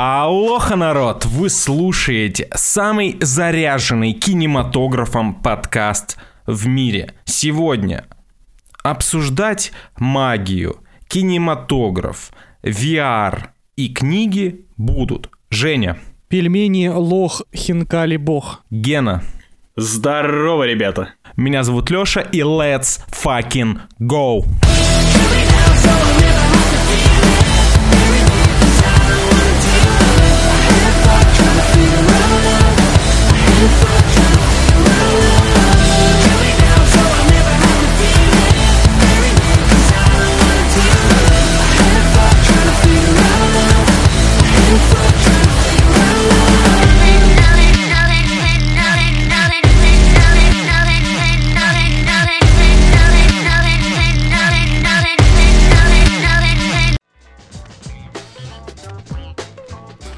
Алоха, народ! Вы слушаете самый заряженный кинематографом подкаст в мире. Сегодня обсуждать магию, кинематограф, VR и книги будут Женя, Пельмени, лох, хинкали, бог. Гена, Здорово, ребята. меня зовут Лёша и let's fucking go!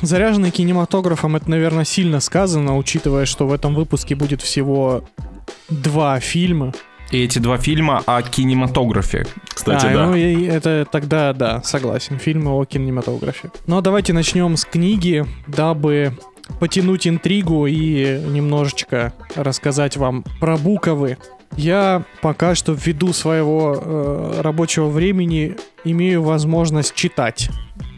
Заряженный кинематографом это, наверное, сильно сказано, учитывая, что в этом выпуске будет всего два фильма. И эти два фильма о кинематографе. Кстати, А, да. ну, и это тогда, да, согласен, фильмы о кинематографе. Но давайте начнем с книги, дабы потянуть интригу и немножечко рассказать вам про буковы. Я пока что ввиду своего э, рабочего времени имею возможность читать.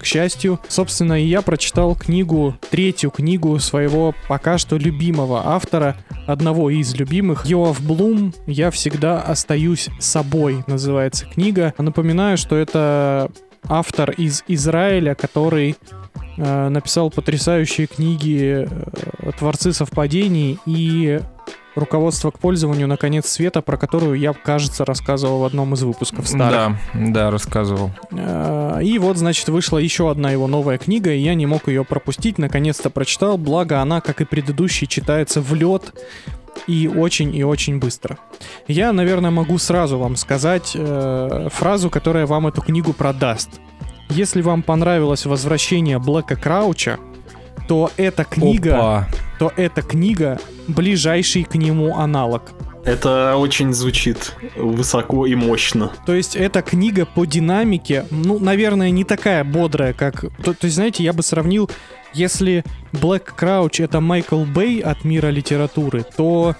К счастью, собственно, и я прочитал книгу, третью книгу своего пока что любимого автора, одного из любимых, Йоав Блум «Я всегда остаюсь собой» называется книга. Напоминаю, что это автор из Израиля, который э, написал потрясающие книги э, «Творцы совпадений» и «Руководство к пользованию на конец света», про которую я, кажется, рассказывал в одном из выпусков старых. Да, да, рассказывал. Э, И вот, значит, вышла еще одна его новая книга, и я не мог ее пропустить, наконец-то прочитал, благо она, как и предыдущие, читается в лед и очень и очень быстро. Я, наверное, могу сразу вам сказать э, фразу, которая вам эту книгу продаст. Если вам понравилось возвращение Блэка Крауча, то эта книга, Опа. то эта книга ближайший к нему аналог. Это очень звучит высоко и мощно. То есть эта книга по динамике, ну, наверное, не такая бодрая, как... То, то есть, знаете, я бы сравнил, если Black Crouch это Майкл Бэй от мира литературы, то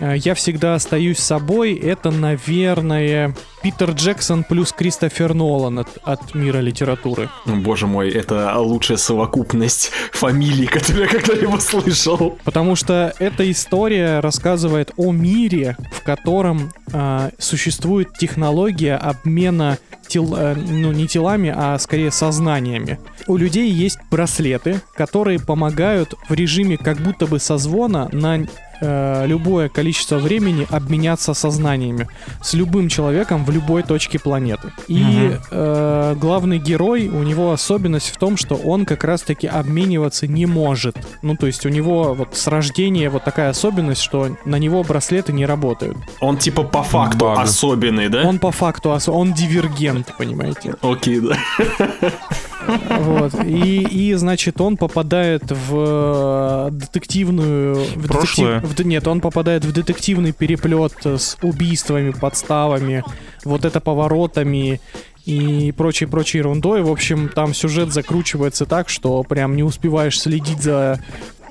я всегда остаюсь собой, это, наверное, Питер Джексон плюс Кристофер Нолан от, от мира литературы. Ну, Боже мой, это лучшая совокупность фамилий, которую я когда-либо слышал. Потому что эта история рассказывает о мире, в котором а, существует технология обмена тел, э, ну не телами, а скорее сознаниями. У людей есть браслеты, которые помогают в режиме как будто бы созвона на э, любое количество времени обменяться сознаниями с любым человеком в любой точке планеты. И Мгм. э, главный герой, у него особенность в том, что он как раз-таки обмениваться не может. Ну, то есть у него вот с рождения вот такая особенность, что на него браслеты не работают. Он типа по факту Баг. особенный, да? Он по факту, он дивергент, понимаете? Окей, да. Вот. И, и, значит, он попадает в э, детективную... В Прошлое? детектив- в нет, он попадает в детективный переплет с убийствами, подставами, вот это поворотами и прочей-прочей ерундой. В общем, там сюжет закручивается так, что прям не успеваешь следить за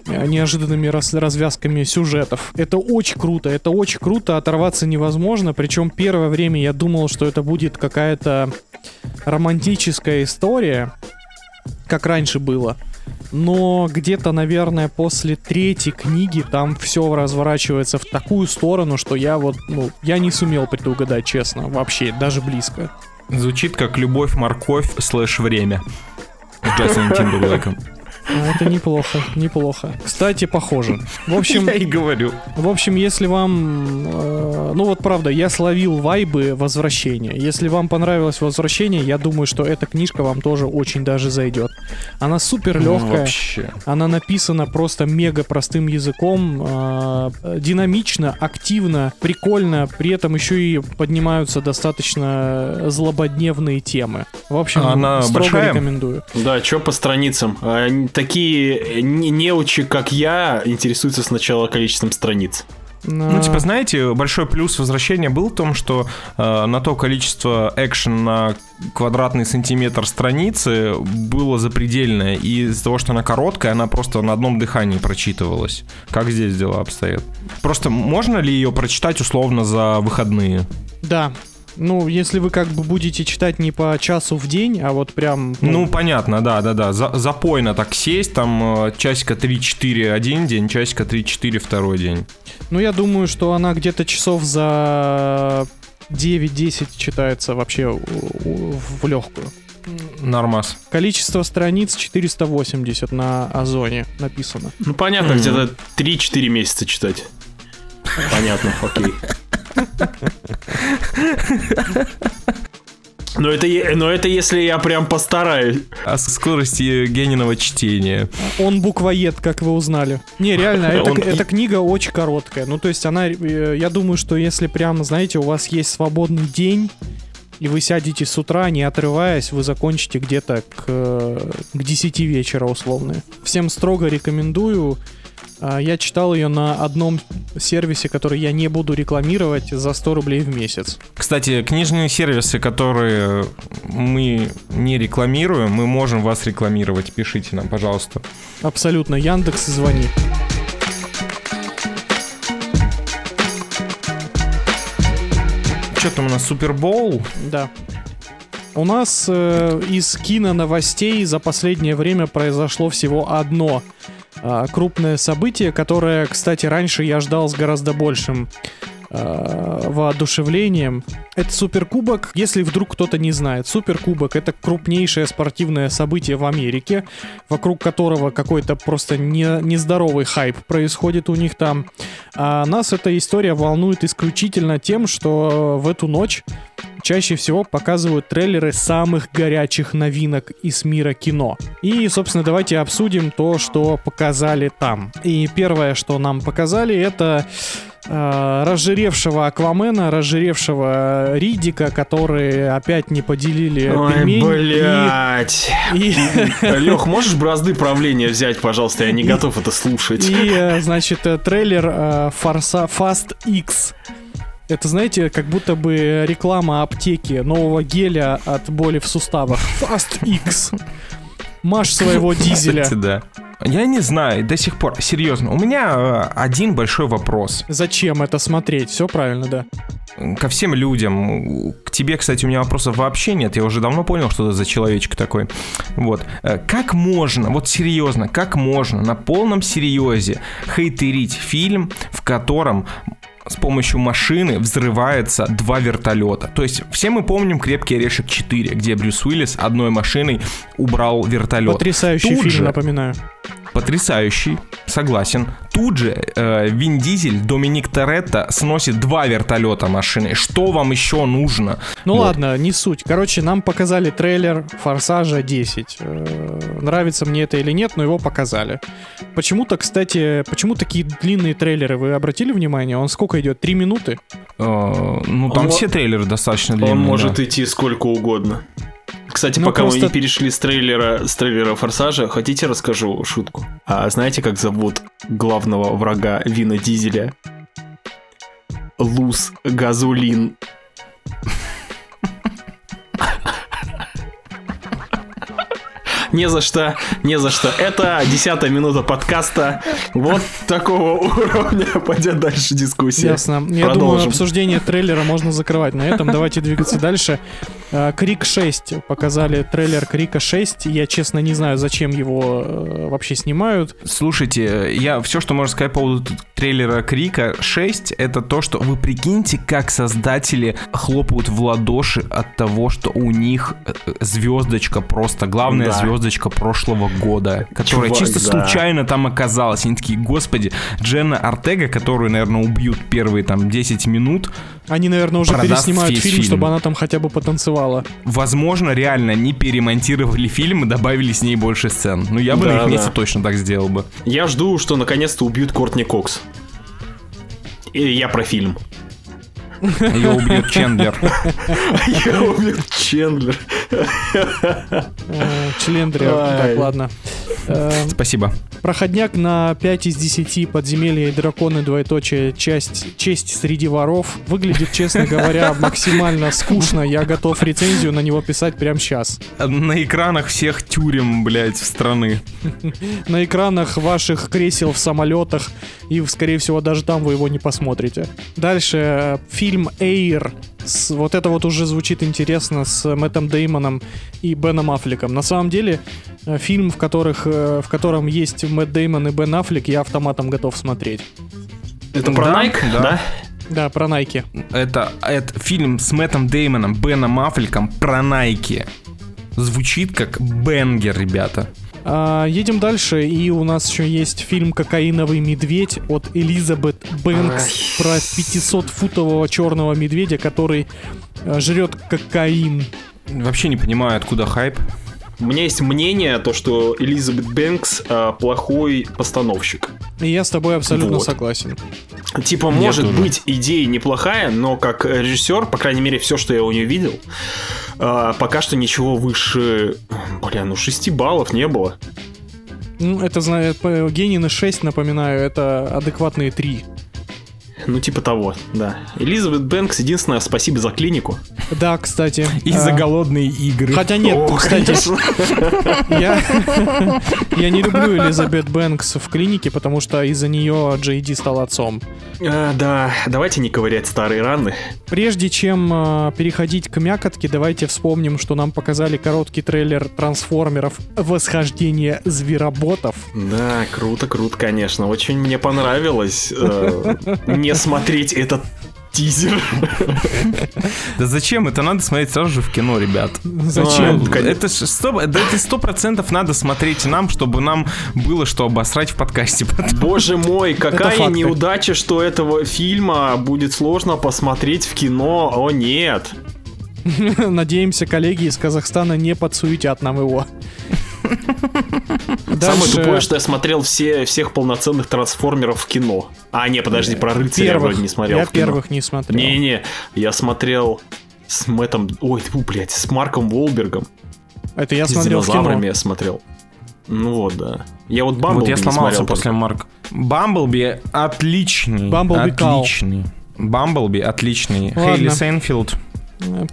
неожиданными раз- развязками сюжетов. Это очень круто, это очень круто, оторваться невозможно. Причем первое время я думал, что это будет какая-то романтическая история, как раньше было. Но где-то, наверное, после третьей книги там все разворачивается в такую сторону, что я вот, ну, я не сумел предугадать, честно, вообще, даже близко. Звучит как любовь, морковь, слэш время. С Джастином Тимберлейком. Ну, Это неплохо, неплохо. Кстати, похоже. В общем, Я и говорю. В общем, если вам... э, ну вот правда, я словил вайбы возвращения. Если вам понравилось возвращение, я думаю, что эта книжка вам тоже очень даже зайдет. Она супер Ну, легкая. Вообще. Она написана просто мега простым языком, э, динамично, активно, прикольно, при этом еще и поднимаются достаточно злободневные темы. В общем, А она строго большая? рекомендую. Да, что по страницам? Такие не- неучи, как я, интересуются сначала количеством страниц. Ну, типа, знаете, большой плюс возвращения был в том, что э, на то количество экшен на квадратный сантиметр страницы было запредельное. И из-за того, что она короткая, она просто на одном дыхании прочитывалась. Как здесь дела обстоят? Просто можно ли ее прочитать условно за выходные? Да, ну, если вы как бы будете читать не по часу в день, а вот прям... Ну, понятно, да, да, да. За, запойно так сесть, там э, часика 3-4 один день, часика 3-4 второй день. Ну, я думаю, что она где-то часов за 9-10 читается вообще в легкую. Нормас. Количество страниц 480 на Озоне написано. Ну, понятно, mm-hmm. где-то 3-4 месяца читать. Понятно, окей. Но это, но это если я прям постараюсь. О скорости гениного чтения. Он буквоед, как вы узнали. Не, реально, это, Он... эта книга очень короткая. Ну, то есть она, э, я думаю, что если прям, знаете, у вас есть свободный день, и вы сядете с утра, не отрываясь, вы закончите где-то к, к 10 вечера условно. Всем строго рекомендую а, я читал ее на одном сервисе, который я не буду рекламировать, за 100 рублей в месяц. Кстати, книжные сервисы, которые мы не рекламируем, мы можем вас рекламировать. Пишите нам, пожалуйста. Абсолютно. Яндекс, звони. Что там у нас, Супербоул? Да. У нас э, из кино новостей за последнее время произошло всего одно – а, крупное событие, которое, кстати, раньше я ждал с гораздо большим э, воодушевлением. Это Суперкубок, если вдруг кто-то не знает. Суперкубок — это крупнейшее спортивное событие в Америке, вокруг которого какой-то просто не, нездоровый хайп происходит у них там. А нас эта история волнует исключительно тем, что в эту ночь чаще всего показывают трейлеры самых горячих новинок из мира кино. И, собственно, давайте обсудим то, что показали там. И первое, что нам показали, это э, разжиревшего Аквамена, разжиревшего Ридика, которые опять не поделили Ой, пельмень. блядь. И... Лех, можешь бразды правления взять, пожалуйста? Я не готов это слушать. И, э, значит, э, трейлер э, Форса Fast X это, знаете, как будто бы реклама аптеки нового геля от боли в суставах. Fast X. Маш своего дизеля. Кстати, да. Я не знаю, до сих пор, серьезно, у меня э, один большой вопрос. Зачем это смотреть? Все правильно, да. Ко всем людям. К тебе, кстати, у меня вопросов вообще нет. Я уже давно понял, что это за человечек такой. Вот. Э, как можно, вот серьезно, как можно на полном серьезе хейтерить фильм, в котором с помощью машины взрывается два вертолета. То есть все мы помним «Крепкий орешек 4», где Брюс Уиллис одной машиной убрал вертолет. Потрясающий Тут фильм, же, напоминаю потрясающий, согласен. Тут же э, Вин Дизель, Доминик Торетто сносит два вертолета машины. Что вам еще нужно? Ну вот. ладно, не суть. Короче, нам показали трейлер Форсажа 10. Э, нравится мне это или нет, но его показали. Почему-то, кстати, почему такие длинные трейлеры? Вы обратили внимание? Он сколько идет? Три минуты? Э, ну, там он, все трейлеры достаточно длинные. Он может да. идти сколько угодно. Кстати, ну, пока просто... мы не перешли с трейлера, с трейлера Форсажа, хотите расскажу шутку? А знаете, как зовут главного врага Вина Дизеля? Луз Газулин. Не за что, не за что. Это десятая минута подкаста. Вот такого уровня пойдет дальше дискуссия. Ясно. Я Продолжим. думаю, обсуждение трейлера можно закрывать на этом. Давайте двигаться дальше. Э, Крик 6. Показали трейлер Крика 6. Я, честно, не знаю, зачем его э, вообще снимают. Слушайте, я все, что можно сказать по поводу трейлера Крика 6, это то, что вы прикиньте, как создатели хлопают в ладоши от того, что у них э, звездочка просто, главная да. звездочка прошлого года, которая Чувак, чисто да. случайно там оказалась. Они такие, господи, Дженна Артега, которую, наверное, убьют первые там 10 минут, они, наверное, уже переснимают фильм, фильм, чтобы она там хотя бы потанцевала. Возможно, реально не перемонтировали фильм и добавили с ней больше сцен. Ну, я бы да, на их месте да. точно так сделал бы. Я жду, что наконец-то убьют Кортни Кокс. И я про фильм. Ее убьет Чендлер. Ее убьет Чендлер. Член древа. Так, ладно. Спасибо. Проходняк на 5 из 10 подземелья и драконы двоеточие часть честь среди воров выглядит, честно говоря, максимально скучно. Я готов рецензию на него писать прямо сейчас. На экранах всех тюрем, блядь, страны. На экранах ваших кресел в самолетах и, скорее всего, даже там вы его не посмотрите. Дальше фильм Air с, вот это вот уже звучит интересно с Мэттом Деймоном и Беном Аффлеком. На самом деле, э, фильм, в, которых, э, в котором есть Мэтт Деймон и Бен Аффлек, я автоматом готов смотреть. Это про Да, Nike, да. да? Да, про Nike. Это, это фильм с Мэттом Деймоном, Беном Аффлеком про Nike. Звучит как бенгер, ребята. А, едем дальше, и у нас еще есть фильм «Кокаиновый медведь» от Элизабет Бэнкс про 500-футового черного медведя, который э, жрет кокаин. Вообще не понимаю, откуда хайп. У меня есть мнение, то, что Элизабет Бэнкс а, плохой постановщик. И я с тобой абсолютно Вот. согласен. Типа, может тоже. быть, идея неплохая, но как режиссер, по крайней мере, все, что я у нее видел, а, пока что ничего выше, бля, ну 6 баллов не было. Ну, это, знает, Генины 6, напоминаю, это адекватные 3. Ну, типа того, да. Элизабет Бэнкс, единственное, спасибо за клинику. Да, кстати. И за а, голодные игры. Хотя нет, О, кстати, я, я не люблю Элизабет Бэнкс в клинике, потому что из-за нее Джей Ди стал отцом. А, да, давайте не ковырять старые раны. Прежде чем э, переходить к мякотке, давайте вспомним, что нам показали короткий трейлер трансформеров Восхождение звероботов. Да, круто, круто, конечно. Очень мне понравилось э, не смотреть этот тизер. Да зачем? Это надо смотреть сразу же в кино, ребят. Зачем? Ну. Это сто, да это сто процентов надо смотреть нам, чтобы нам было что обосрать в подкасте. потом. Боже мой, какая неудача, что этого фильма будет сложно посмотреть в кино. О нет. Надеемся, коллеги из Казахстана не подсуетят нам его. Самое Дальше- тупое, что я смотрел все, всех полноценных трансформеров в кино. А, не, подожди, про рыцаря я первых. вроде не смотрел Я в кино. первых не смотрел. Не-не, я смотрел с Мэттом... Ой, тьфу, блядь, с Марком Волбергом. Это я с смотрел в динозаврами кино. я смотрел. Ну вот, да. Я вот Бамблби Вот я сломался смотрел после. Марка. Бамблби отличный. Бамблби кал. отличный. Бамблби отличный. Ладно. Хейли Стейнфилд.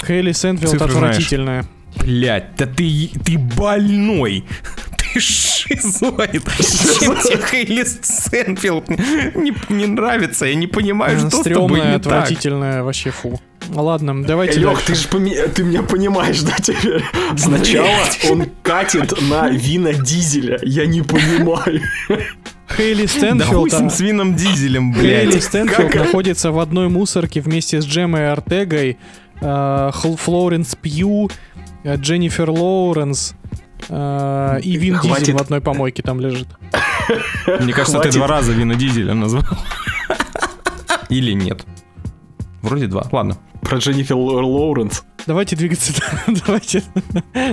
Хейли Стейнфилд Цифры знаешь. отвратительная. Блять, да ты, ты больной. Шизоид. Чем тебе Хейли Стейнфилд не, не нравится? Я не понимаю, что с тобой Стрёмная, не так. отвратительная, вообще фу. Ладно, давайте Лех, дальше. ты же ты меня понимаешь, да, теперь? Сначала он катит на вина дизеля. Я не понимаю. Хейли Да Стэнфилд, с ним, с вином дизелем, Хейли блядь. Стэнфилд Как- находится в одной мусорке вместе с Джемой Артегой, э, Флоренс Пью, э, Дженнифер Лоуренс и Вин Хватит. Дизель в одной помойке там лежит. Мне кажется, Хватит. ты два раза вина дизеля назвал. Или нет? Вроде два. Ладно. Про Дженнифер Лоуренс. Давайте двигаться. Давайте.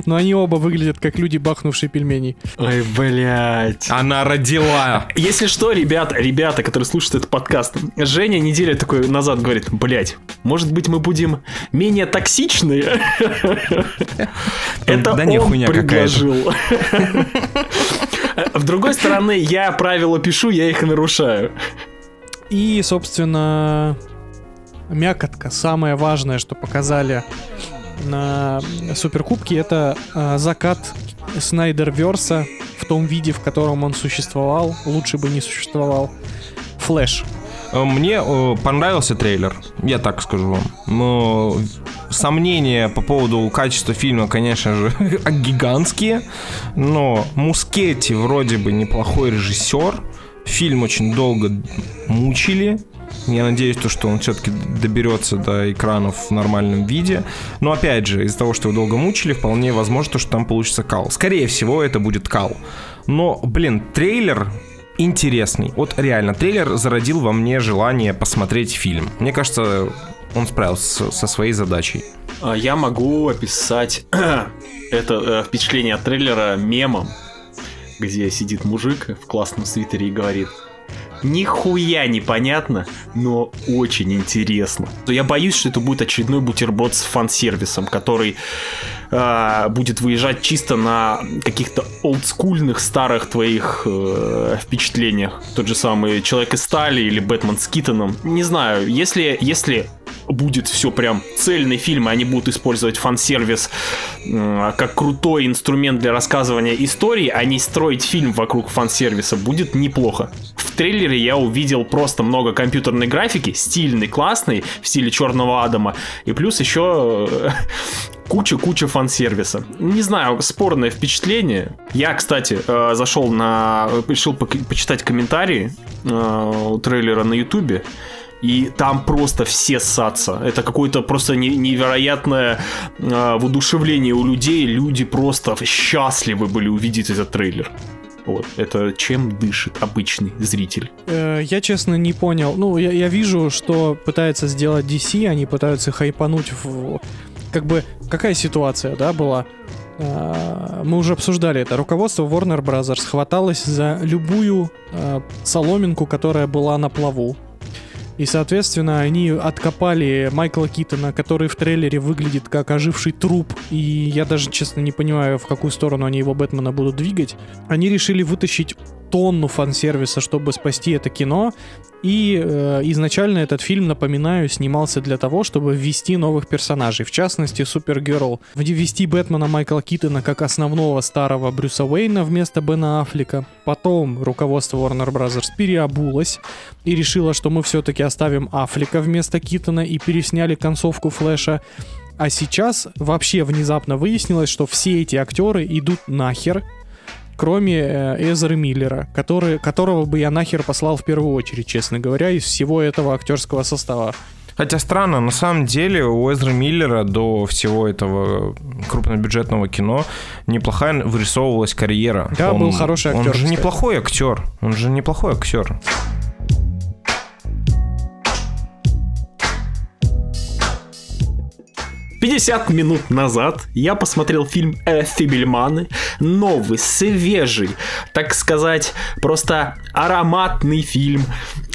Но они оба выглядят как люди, бахнувшие пельменей. Ой, блядь. Она родила. Если что, ребят, ребята, которые слушают этот подкаст, Женя неделю такой назад говорит, блять, может быть мы будем менее токсичные? Это Да не, он предложил. С другой стороны, я правила пишу, я их и нарушаю. И, собственно, мякотка. Самое важное, что показали на Суперкубке, это э, закат Снайдерверса в том виде, в котором он существовал. Лучше бы не существовал. Флэш. Э, Мне э, понравился трейлер, я так скажу вам. Но сомнения по поводу качества фильма, конечно же, гигантские. Но Мускетти вроде бы неплохой режиссер. Фильм очень долго мучили. Я надеюсь, то, что он все-таки доберется до экранов в нормальном виде. Но опять же, из-за того, что его долго мучили, вполне возможно, то, что там получится кал. Скорее всего, это будет кал. Но, блин, трейлер интересный. Вот реально, трейлер зародил во мне желание посмотреть фильм. Мне кажется, он справился со своей задачей. А Я могу описать это э, впечатление от трейлера мемом, где сидит мужик в классном свитере и говорит нихуя непонятно, но очень интересно. Я боюсь, что это будет очередной бутерброд с фан-сервисом, который э, будет выезжать чисто на каких-то олдскульных старых твоих э, впечатлениях. Тот же самый Человек из стали или Бэтмен с Китоном. Не знаю, если, если будет все прям цельный фильм, и они будут использовать фан-сервис э, как крутой инструмент для рассказывания истории, а не строить фильм вокруг фан-сервиса, будет неплохо. В трейлере я увидел просто много компьютерной графики, стильный, классный, в стиле Черного Адама, и плюс еще э, куча-куча фан-сервиса. Не знаю, спорное впечатление. Я, кстати, э, зашел на... решил почитать комментарии э, трейлера на ютубе. И там просто все ссаться. Это какое-то просто невероятное э, воодушевление у людей. Люди просто счастливы были увидеть этот трейлер. Вот, это чем дышит обычный зритель? Э, я, честно, не понял. Ну, я, я вижу, что пытается сделать DC, они пытаются хайпануть в... Как бы, какая ситуация, да, была? Э, мы уже обсуждали это. Руководство Warner Brothers хваталось за любую э, соломинку, которая была на плаву. И, соответственно, они откопали Майкла Китона, который в трейлере выглядит как оживший труп. И я даже, честно, не понимаю, в какую сторону они его Бэтмена будут двигать. Они решили вытащить тонну фан-сервиса, чтобы спасти это кино. И э, изначально этот фильм, напоминаю, снимался для того, чтобы ввести новых персонажей. В частности, Супергерл. Ввести Бэтмена Майкла Китона как основного старого Брюса Уэйна вместо Бена Аффлека. Потом руководство Warner Bros. переобулось и решило, что мы все-таки оставим Аффлека вместо Китона и пересняли концовку Флэша. А сейчас вообще внезапно выяснилось, что все эти актеры идут нахер, кроме э, Эзры Миллера, который, которого бы я нахер послал в первую очередь, честно говоря, из всего этого актерского состава. Хотя странно, на самом деле у Эзры Миллера до всего этого крупнобюджетного кино неплохая вырисовывалась карьера. Да, он, был хороший актер. Он же кстати. неплохой актер. Он же неплохой актер. 50 минут назад я посмотрел фильм «Фибельманы», новый, свежий, так сказать, просто ароматный фильм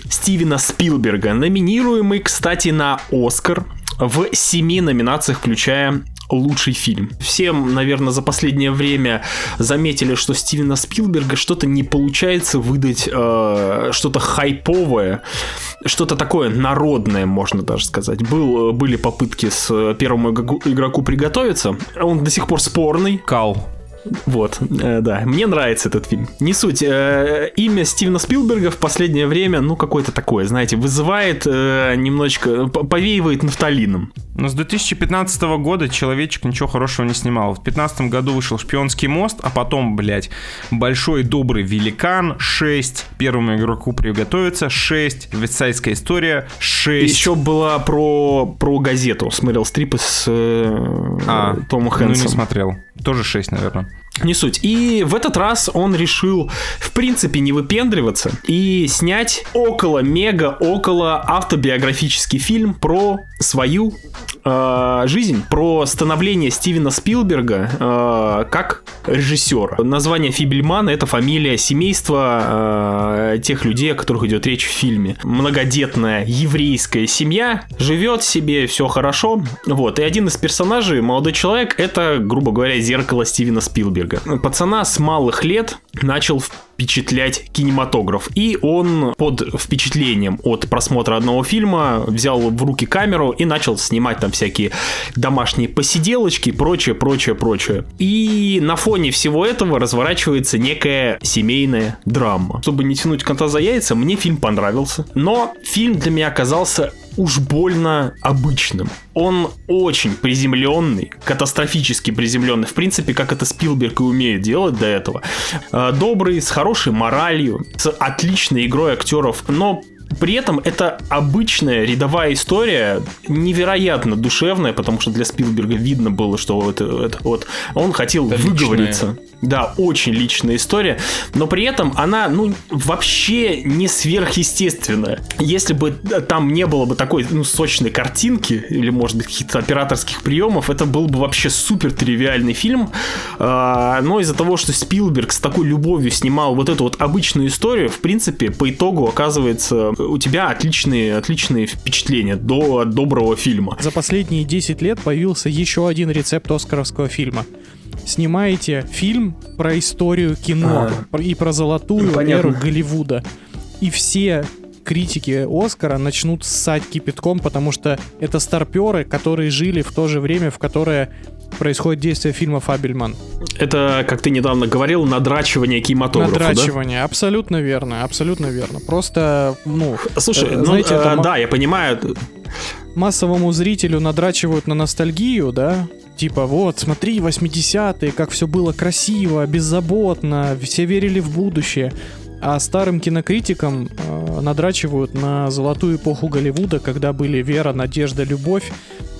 Стивена Спилберга, номинируемый, кстати, на Оскар в семи номинациях, включая лучший фильм. Всем, наверное, за последнее время заметили, что Стивена Спилберга что-то не получается выдать э, что-то хайповое, что-то такое народное, можно даже сказать. Был, были попытки с первому игроку приготовиться, он до сих пор спорный. Кал. Вот, э, да, мне нравится этот фильм. Не суть, э, имя Стивена Спилберга в последнее время, ну, какое-то такое, знаете, вызывает э, немножечко, повеивает нафталином. Но с 2015 года человечек ничего хорошего не снимал. В 2015 году вышел «Шпионский мост», а потом, блядь, «Большой добрый великан» 6, «Первому игроку приготовиться» 6, «Вестсайдская история» 6. Еще была про, про газету, смотрел стрипы с э, а, Томом Хэнсом. Ну, не смотрел. Тоже 6, наверное. Не суть. И в этот раз он решил, в принципе, не выпендриваться и снять около мега, около автобиографический фильм про свою э, жизнь, про становление Стивена Спилберга э, как режиссера. Название Фибельмана это фамилия семейства э, тех людей, о которых идет речь в фильме. Многодетная еврейская семья живет себе, все хорошо. Вот. И один из персонажей, молодой человек, это, грубо говоря, зеркало Стивена Спилберга. Пацана с малых лет начал впечатлять кинематограф. И он под впечатлением от просмотра одного фильма взял в руки камеру и начал снимать там всякие домашние посиделочки, прочее, прочее, прочее. И на фоне всего этого разворачивается некая семейная драма. Чтобы не тянуть кота за яйца, мне фильм понравился. Но фильм для меня оказался уж больно обычным. Он очень приземленный, катастрофически приземленный. В принципе, как это Спилберг и умеет делать до этого. Э, добрый, с хорошей моралью, с отличной игрой актеров, но при этом это обычная рядовая история, невероятно душевная, потому что для Спилберга видно было, что это, это вот он хотел это выговориться. Личное Да, очень личная история, но при этом она, ну, вообще не сверхъестественная. Если бы там не было бы такой, ну, сочной картинки, или, может быть, каких-то операторских приемов, это был бы вообще супер тривиальный фильм. А, но из-за того, что Спилберг с такой любовью снимал вот эту вот обычную историю, в принципе, по итогу оказывается у тебя отличные, отличные впечатления до доброго фильма. За последние 10 лет появился еще один рецепт оскаровского фильма снимаете фильм про историю кино а, и про золотую ну, эру Голливуда. И все критики Оскара начнут ссать кипятком, потому что это старперы, которые жили в то же время, в которое происходит действие фильма «Фабельман». Это, как ты недавно говорил, надрачивание кинематографа, Надрачивание, да? абсолютно верно, абсолютно верно. Просто, ну... Слушай, э, ну, знаете, э, это... да, я понимаю. Массовому зрителю надрачивают на ностальгию, да, Типа, вот, смотри, 80-е, как все было красиво, беззаботно, все верили в будущее. А старым кинокритикам э, надрачивают на золотую эпоху Голливуда, когда были вера, надежда, любовь,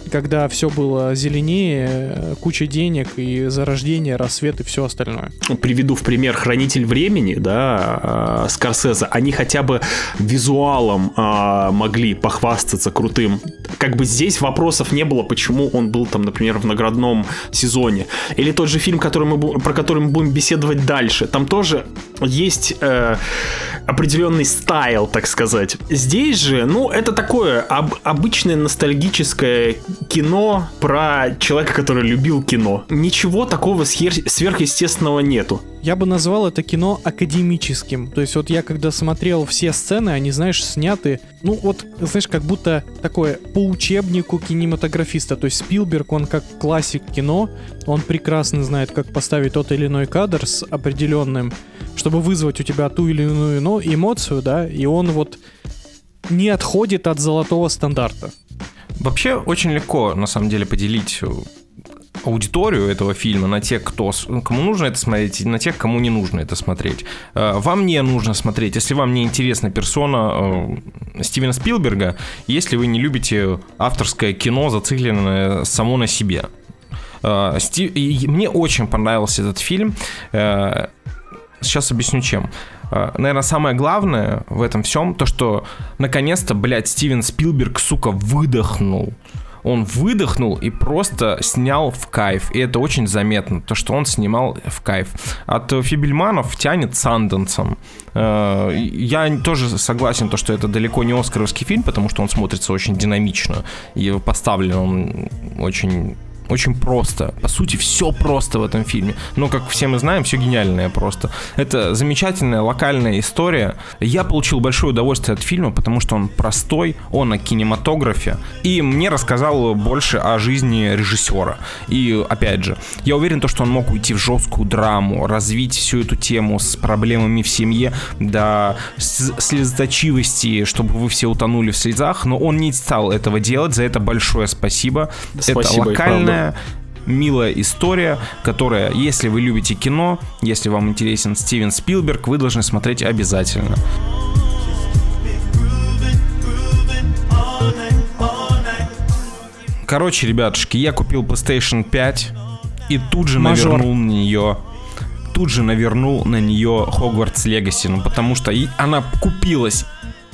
когда все было зеленее, куча денег и зарождение, рассвет и все остальное. Приведу в пример «Хранитель времени», да, э, Скорсезе. Они хотя бы визуалом э, могли похвастаться крутым. Как бы здесь вопросов не было, почему он был там, например, в наградном сезоне. Или тот же фильм, который мы, про который мы будем беседовать дальше. Там тоже есть э, определенный стайл, так сказать. Здесь же, ну, это такое об, обычное ностальгическое кино про человека, который любил кино. Ничего такого сверхъестественного нету. Я бы назвал это кино академическим. То есть вот я когда смотрел все сцены, они, знаешь, сняты, ну вот, знаешь, как будто такое по учебнику кинематографиста. То есть Спилберг, он как классик кино, он прекрасно знает, как поставить тот или иной кадр с определенным, чтобы вызвать у тебя ту или иную эмоцию, да, и он вот не отходит от золотого стандарта. Вообще очень легко, на самом деле, поделить э, аудиторию этого фильма на тех, кто, кому нужно это смотреть, и на тех, кому не нужно это смотреть. Э, вам не нужно смотреть, если вам не интересна персона э, Стивена Спилберга, если вы не любите авторское кино, зацикленное само на себе. Мне очень понравился этот фильм. Сейчас объясню чем. А, наверное, самое главное в этом всем, то, что наконец-то, блядь, Стивен Спилберг, сука, выдохнул. Он выдохнул и просто снял в кайф. И это очень заметно, то, что он снимал в кайф. От Фибельманов тянет Санденсом. А, я тоже согласен, то, что это далеко не оскаровский фильм, потому что он смотрится очень динамично. И поставлен он очень очень просто. По сути, все просто в этом фильме. Но, как все мы знаем, все гениальное просто. Это замечательная локальная история. Я получил большое удовольствие от фильма, потому что он простой, он о кинематографе. И мне рассказал больше о жизни режиссера. И, опять же, я уверен, то, что он мог уйти в жесткую драму, развить всю эту тему с проблемами в семье до слезоточивости, чтобы вы все утонули в слезах, но он не стал этого делать. За это большое спасибо. спасибо это локальная прикольная, милая история, которая, если вы любите кино, если вам интересен Стивен Спилберг, вы должны смотреть обязательно. Короче, ребятушки, я купил PlayStation 5 и тут же Мажор. навернул на нее тут же навернул на нее Hogwarts Legacy, ну потому что она купилась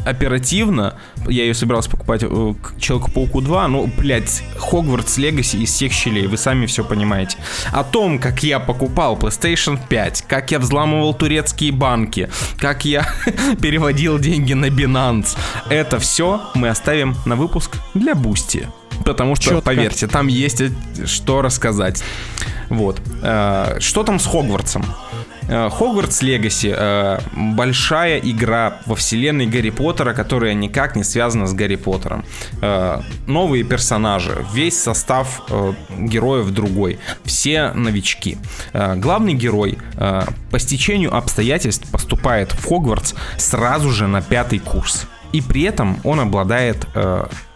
оперативно. Я ее собирался покупать э, к Человеку-пауку 2, но, блядь, Хогвартс Легаси из всех щелей, вы сами все понимаете. О том, как я покупал PlayStation 5, как я взламывал турецкие банки, как я переводил деньги на Binance, это все мы оставим на выпуск для Бусти. Потому что, Четко. поверьте, там есть что рассказать. Вот. Э, что там с Хогвартсом? Hogwarts Legacy э, большая игра во вселенной Гарри Поттера, которая никак не связана с Гарри Поттером. Э, новые персонажи, весь состав э, героев другой, все новички. Главный герой по стечению обстоятельств поступает в Хогвартс сразу же на пятый курс. И при этом он обладает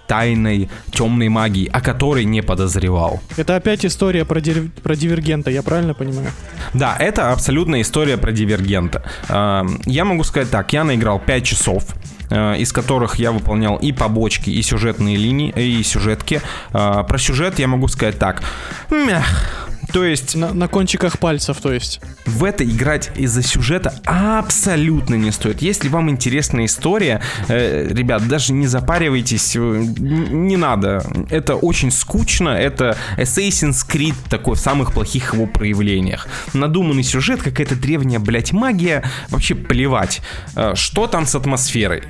тайной темной магии, о которой не подозревал. Это опять история про, див... про дивергента, я правильно понимаю? Да, это абсолютно история про дивергента. Я могу сказать так, я наиграл 5 часов э, из которых я выполнял и побочки, и сюжетные линии, и сюжетки. Про сюжет я могу сказать так. Мях, То есть... На, на кончиках пальцев, то есть. В это играть из-за сюжета абсолютно не стоит. Если вам интересна история, э, ребят, даже не запаривайтесь, э, не надо. Это очень скучно, это Assassin's Creed такой в самых плохих его проявлениях. Надуманный сюжет, какая-то древняя, блядь, магия, вообще плевать. Э, что там с атмосферой?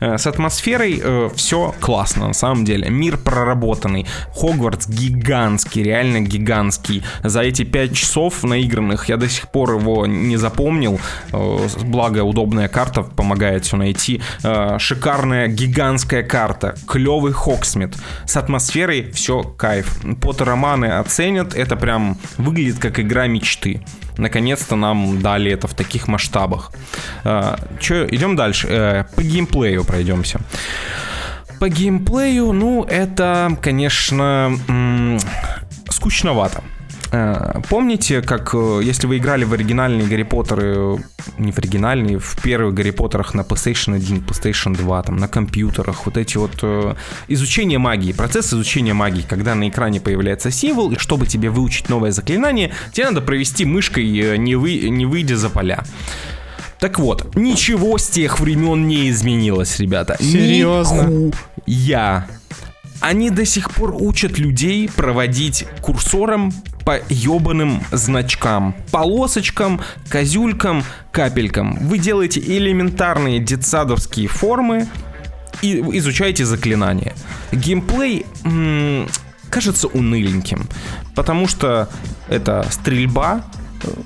Э, с атмосферой э, все классно, на самом деле. Мир проработанный. Хогвартс гигантский, реально гигантский. За эти 5 часов наигранных я до сих пор его не запомнил. Э, благо, удобная карта помогает все найти. Э, шикарная гигантская карта. Клевый Хоксмит. С атмосферой все кайф. Поттер-романы оценят. Это прям выглядит как игра мечты. Наконец-то нам дали это в таких масштабах. Э, идем дальше. Э, по геймплею пройдемся. По геймплею, ну, это, конечно, скучновато. Э, Помните, как э, если вы играли в оригинальные Гарри Поттеры, не в оригинальные, в первых Гарри Поттерах на PlayStation 1, PlayStation 2, там, на компьютерах, вот эти вот э, изучение магии, процесс изучения магии, когда на экране появляется символ, и чтобы тебе выучить новое заклинание, тебе надо провести мышкой, не, вы, не выйдя за поля. Так вот, ничего с тех времен не изменилось, ребята. Серьезно? Я. Они до сих пор учат людей проводить курсором по ебаным значкам, полосочкам, козюлькам, капелькам. Вы делаете элементарные детсадовские формы и изучаете заклинания. Геймплей м, кажется уныленьким, потому что это стрельба,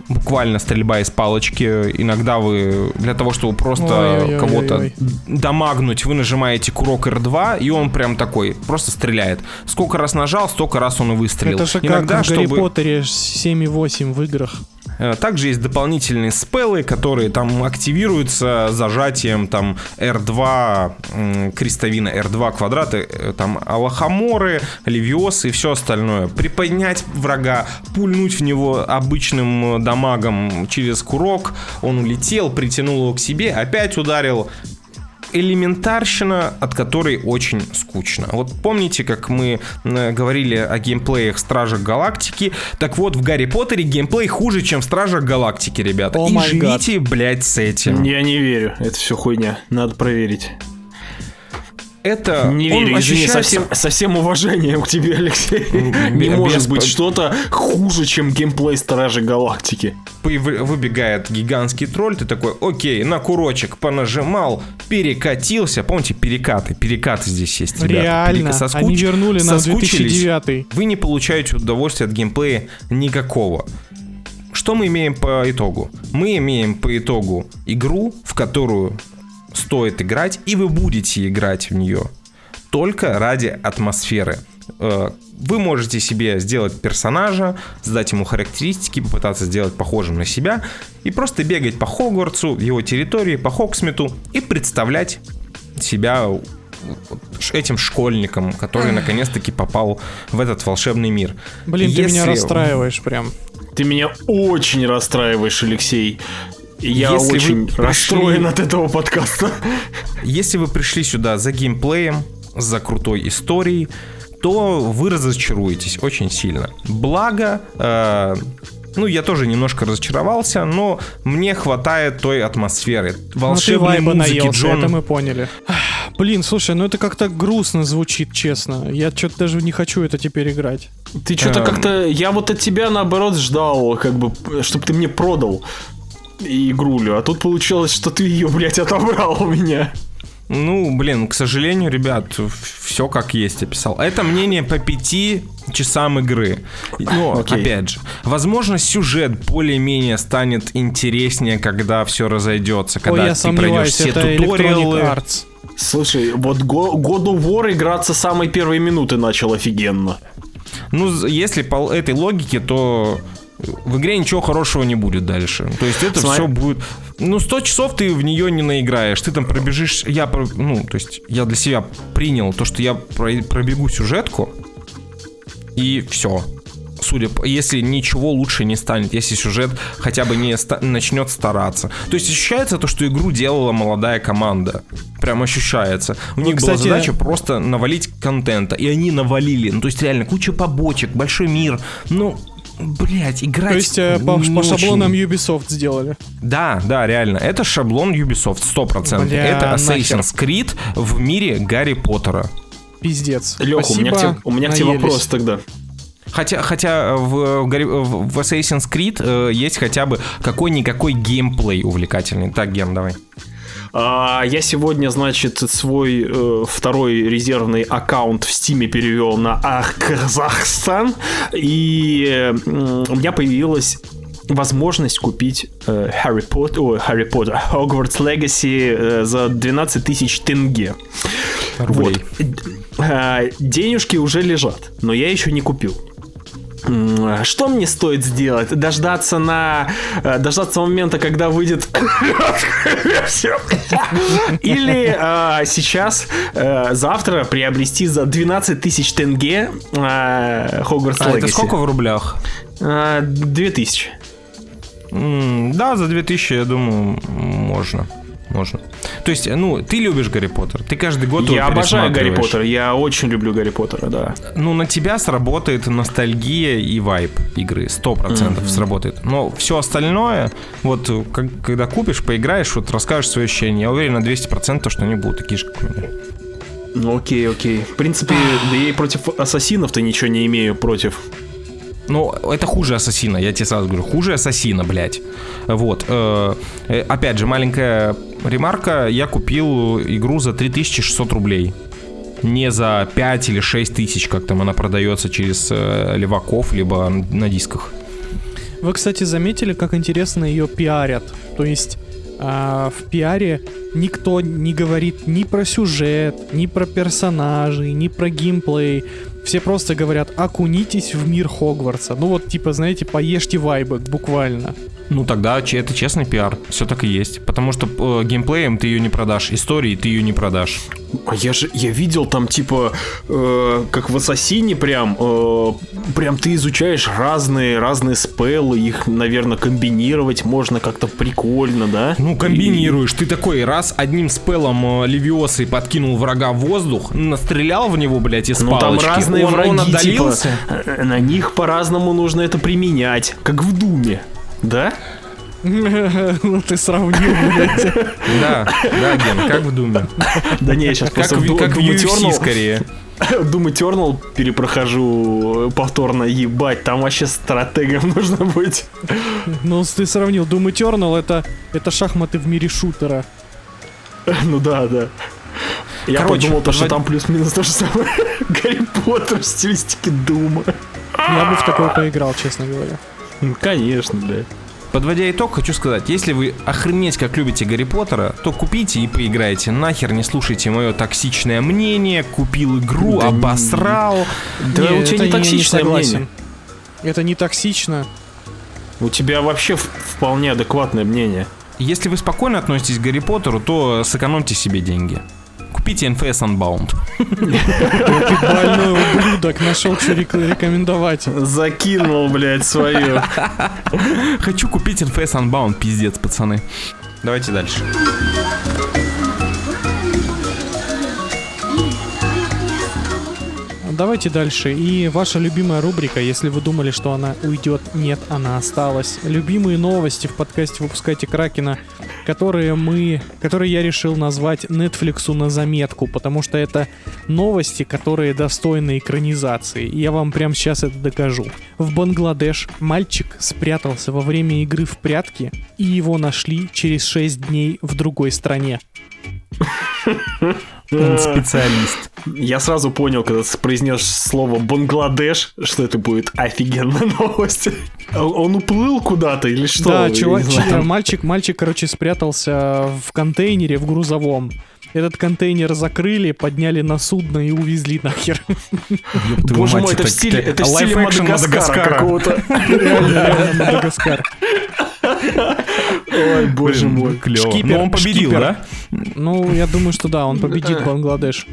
буквально стрельба из палочки. Иногда вы для того, чтобы просто кого-то домагнуть, вы нажимаете курок R2, и он прям такой, просто стреляет. Сколько раз нажал, столько раз он и выстрелил. Это же как Иногда, в Гарри чтобы... Поттере 7,8 в играх. Э, Также есть дополнительные спеллы, которые там активируются зажатием там R2, м, крестовина R2 квадраты, э, там алахаморы, левиосы и все остальное. Приподнять врага, пульнуть в него обычным э, дамагом через курок, он улетел, притянул его к себе, опять ударил, элементарщина, от которой очень скучно. Вот помните, как мы говорили о геймплеях Стражах Галактики? Так вот, в Гарри Поттере геймплей хуже, чем в Стражах Галактики, ребята. О И живите, блядь, с этим. Я не верю, это все хуйня, надо проверить. Это Не он верю, извини, ощущается- совсем, со всем уважением к тебе, Алексей. Не может быть что-то хуже, чем геймплей Стражи Галактики. Выбегает гигантский тролль, ты такой, окей, на курочек понажимал, перекатился. Помните, перекаты, перекаты здесь есть, ребята. Реально, соскуч- они вернули нас в соскучились. 2009. Вы не получаете удовольствия от геймплея никакого. Что мы имеем по итогу? Мы имеем по итогу игру, в которую стоит играть, и вы будете играть в нее только ради атмосферы. Э, Вы можете себе сделать персонажа, задать ему характеристики, попытаться сделать похожим на себя и просто бегать по Хогвартсу, его территории, по Хоксмиту и представлять себя этим школьником, который наконец-таки попал в этот волшебный мир. Блин, ты меня Если- расстраиваешь прям. Ты меня очень расстраиваешь, Алексей. Я Если вы очень пришли- расстроен от этого подкаста. Если вы пришли сюда за геймплеем, за крутой историей, то вы разочаруетесь очень сильно. Благо, э, ну, я тоже немножко разочаровался, но мне хватает той атмосферы. Ну Волшебной вайба музыки наелся, Джон... это мы поняли. Блин, слушай, ну это как-то грустно звучит, честно. Я что-то даже не хочу это теперь играть. Ты что-то Эм. как-то... Я вот от тебя, наоборот, ждал, как бы, чтобы ты мне продал игрулю. А тут получилось, что ты ее, блядь, отобрал у меня. Ну, блин, к сожалению, ребят, все как есть описал. Это мнение по пяти часам игры. Но, Окей. опять же, возможно, сюжет более-менее станет интереснее, когда все разойдется, когда Ой, я ты пройдешь все туториалы. Arts. Слушай, вот Go- God of War играться с самой первой минуты начал офигенно. Ну, если по этой логике, то в игре ничего хорошего не будет дальше. То есть это Смотри. все будет... Ну, 100 часов ты в нее не наиграешь. Ты там пробежишь... Я, ну, то есть я для себя принял то, что я про- пробегу сюжетку, и все. Судя по... Если ничего лучше не станет, если сюжет хотя бы не ста- начнет стараться. То есть ощущается то, что игру делала молодая команда. Прям ощущается. У них была кстати- задача просто навалить контента. И они навалили. Ну, то есть реально куча побочек, большой мир. Ну, блять, играть... То есть э, по, по очень. шаблонам Ubisoft сделали. Да, да, реально. Это шаблон Ubisoft, 100%. Бля, это нахер. Assassin's Creed в мире Гарри Поттера. Пиздец. Леха, у меня, к Спасибо, тебе, у меня к тебе вопрос тогда. Хотя, хотя в- в Assassin's Creed э, есть хотя бы какой-никакой геймплей увлекательный. Так, Ген, давай. А, я сегодня, значит, свой э, второй резервный аккаунт в Стиме перевел на Ах, Казахстан, и э, у меня появилась возможность купить э, Harry Potter, ой, Harry Поттер, Hogwarts Legacy э, за 12 тысяч тенге. Рублей. Вот. Э, Денежки уже лежат, но я еще не купил. Что мне стоит сделать? Дождаться на э, дождаться момента, когда выйдет? Или э, сейчас э, завтра приобрести за 12 тысяч тенге э, Hogwarts А это Legacy? сколько в рублях? Э, 2000. М, Да, за 2000, я думаю, можно. Можно. То есть, ну, ты любишь Гарри Поттер. Ты каждый год его Я обожаю Гарри. Поттера, я очень люблю Гарри Поттера, да. Ну, на тебя сработает ностальгия и вайб игры. Сто процентов сработает. Но все остальное, вот как- когда купишь, поиграешь, вот расскажешь свои ощущения. Я уверен на 200%, что они будут такие же, как у меня. Ну окей, окей. В принципе, да я и против ассасинов-то ничего не имею против. Ну, это хуже Ассасина, я тебе сразу говорю. Хуже Ассасина, блядь. Вот. э, э, Опять же, маленькая ремарка. Я купил игру за 3600 рублей. Не за 5 или 6 тысяч, как там она продается через э, леваков, либо на дисках. Вы, кстати, заметили, как интересно ее пиарят? То есть а, в пиаре никто не говорит ни про сюжет, ни про персонажей, ни про геймплей. Все просто говорят, окунитесь в мир Хогвартса. Ну вот, типа, знаете, поешьте вайбы, буквально. Ну тогда это честный пиар. Все так и есть. Потому что э, геймплеем ты ее не продашь, историей ты ее не продашь. А я же, я видел там типа, э, как в Ассасине прям, э, прям ты изучаешь разные, разные спеллы, их, наверное, комбинировать можно как-то прикольно, да? Ну, комбинируешь. Ты такой раз одним спелом э, Левиосы подкинул врага в воздух, настрелял в него, блядь, из Ну там палочки. разные он, враги, он типа, отдалился. э, на них по-разному нужно это применять, как в Думе, да? Ну ты сравнил, блядь. Да, да, Ген, как в Думе. Да не, я сейчас Как, просто в, как в UFC скорее. Doom Eternal перепрохожу повторно, ебать, там вообще стратегом нужно быть. Ну ты сравнил. Doom Eternal это, это шахматы в мире шутера. Ну да, да. Я Короче, подумал, то, что там плюс-минус то же самое. Гарри Поттер в стилистике Дума. Я бы в такое поиграл, честно говоря. Ну, Конечно, да. Подводя итог, хочу сказать, если вы охренеть как любите Гарри Поттера, то купите и поиграйте. Нахер не слушайте мое токсичное мнение, купил игру, Да не- обосрал. Да у тебя это не токсичное согласен. мнение. Это не токсично. У тебя вообще вполне адекватное мнение. Если вы спокойно относитесь к Гарри Поттеру, то сэкономьте себе деньги. Купите NFS Unbound. Ты больной ублюдок, нашел, что рек- рекомендовать. Закинул, блядь, свою. Хочу купить NFS Unbound, пиздец, пацаны. Давайте дальше. Давайте дальше. И ваша любимая рубрика, если вы думали, что она уйдет, нет, она осталась. Любимые новости в подкасте «Выпускайте Кракена», которые мы, которые я решил назвать Netflix на заметку, потому что это новости, которые достойны экранизации. Я вам прямо сейчас это докажу. В Бангладеш мальчик спрятался во время игры в прятки, и его нашли через 6 дней в другой стране. Он специалист. Я сразу понял, когда ты произнес слово Бангладеш, что это будет офигенная новость. А Он уплыл куда-то или что? Да, чувак, мальчик, мальчик, короче, спрятался в контейнере в грузовом. Этот контейнер закрыли, подняли на судно и увезли нахер. Боже мой, это в стиле, это в стиле Мадагаскара какого-то. Реально Мадагаскар. Ой, боже мой. клёво. Шкипер, Но он победил, шкипер. да? Ну, я думаю, что да, он победит Бангладеш.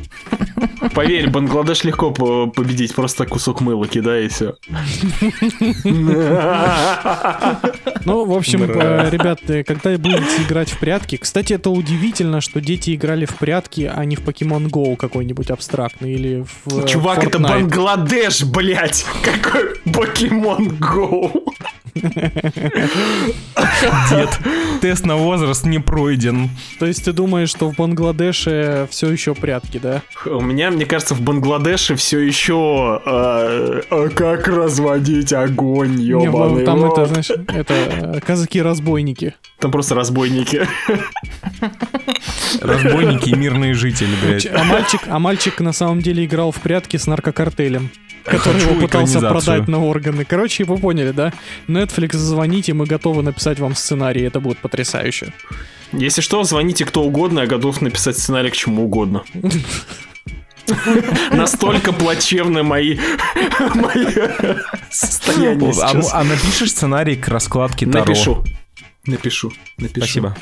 Поверь, Бангладеш легко по- победить, просто кусок мыла кидай и все. Ну, в общем, э, ребят, э, когда будете играть в прятки... Кстати, это удивительно, что дети играли в прятки, а не в Pokemon Go какой-нибудь абстрактный или в э, Чувак, это. Бангладеш, блядь! Какой Покемон Go! Дед, тест на возраст не пройден. То есть ты думаешь, что в Бангладеше все еще прятки, да? У меня, мне кажется, в Бангладеше все еще... э, а как разводить огонь, Не, ёбаный там это, знаешь, это казаки-разбойники. Там просто разбойники. Разбойники и мирные жители, блядь. А мальчик, а мальчик на самом деле играл в прятки с наркокартелем. Который Хочу его пытался продать на органы. Короче, вы поняли, да? Netflix, звоните, мы готовы написать вам сценарий, это будет потрясающе. Если что, звоните кто угодно, я готов написать сценарий к чему угодно. Настолько плачевны мои, мои состояния А, сейчас. а напишешь сценарий к раскладке Таро? Напишу. Напишу. Напишу. Спасибо.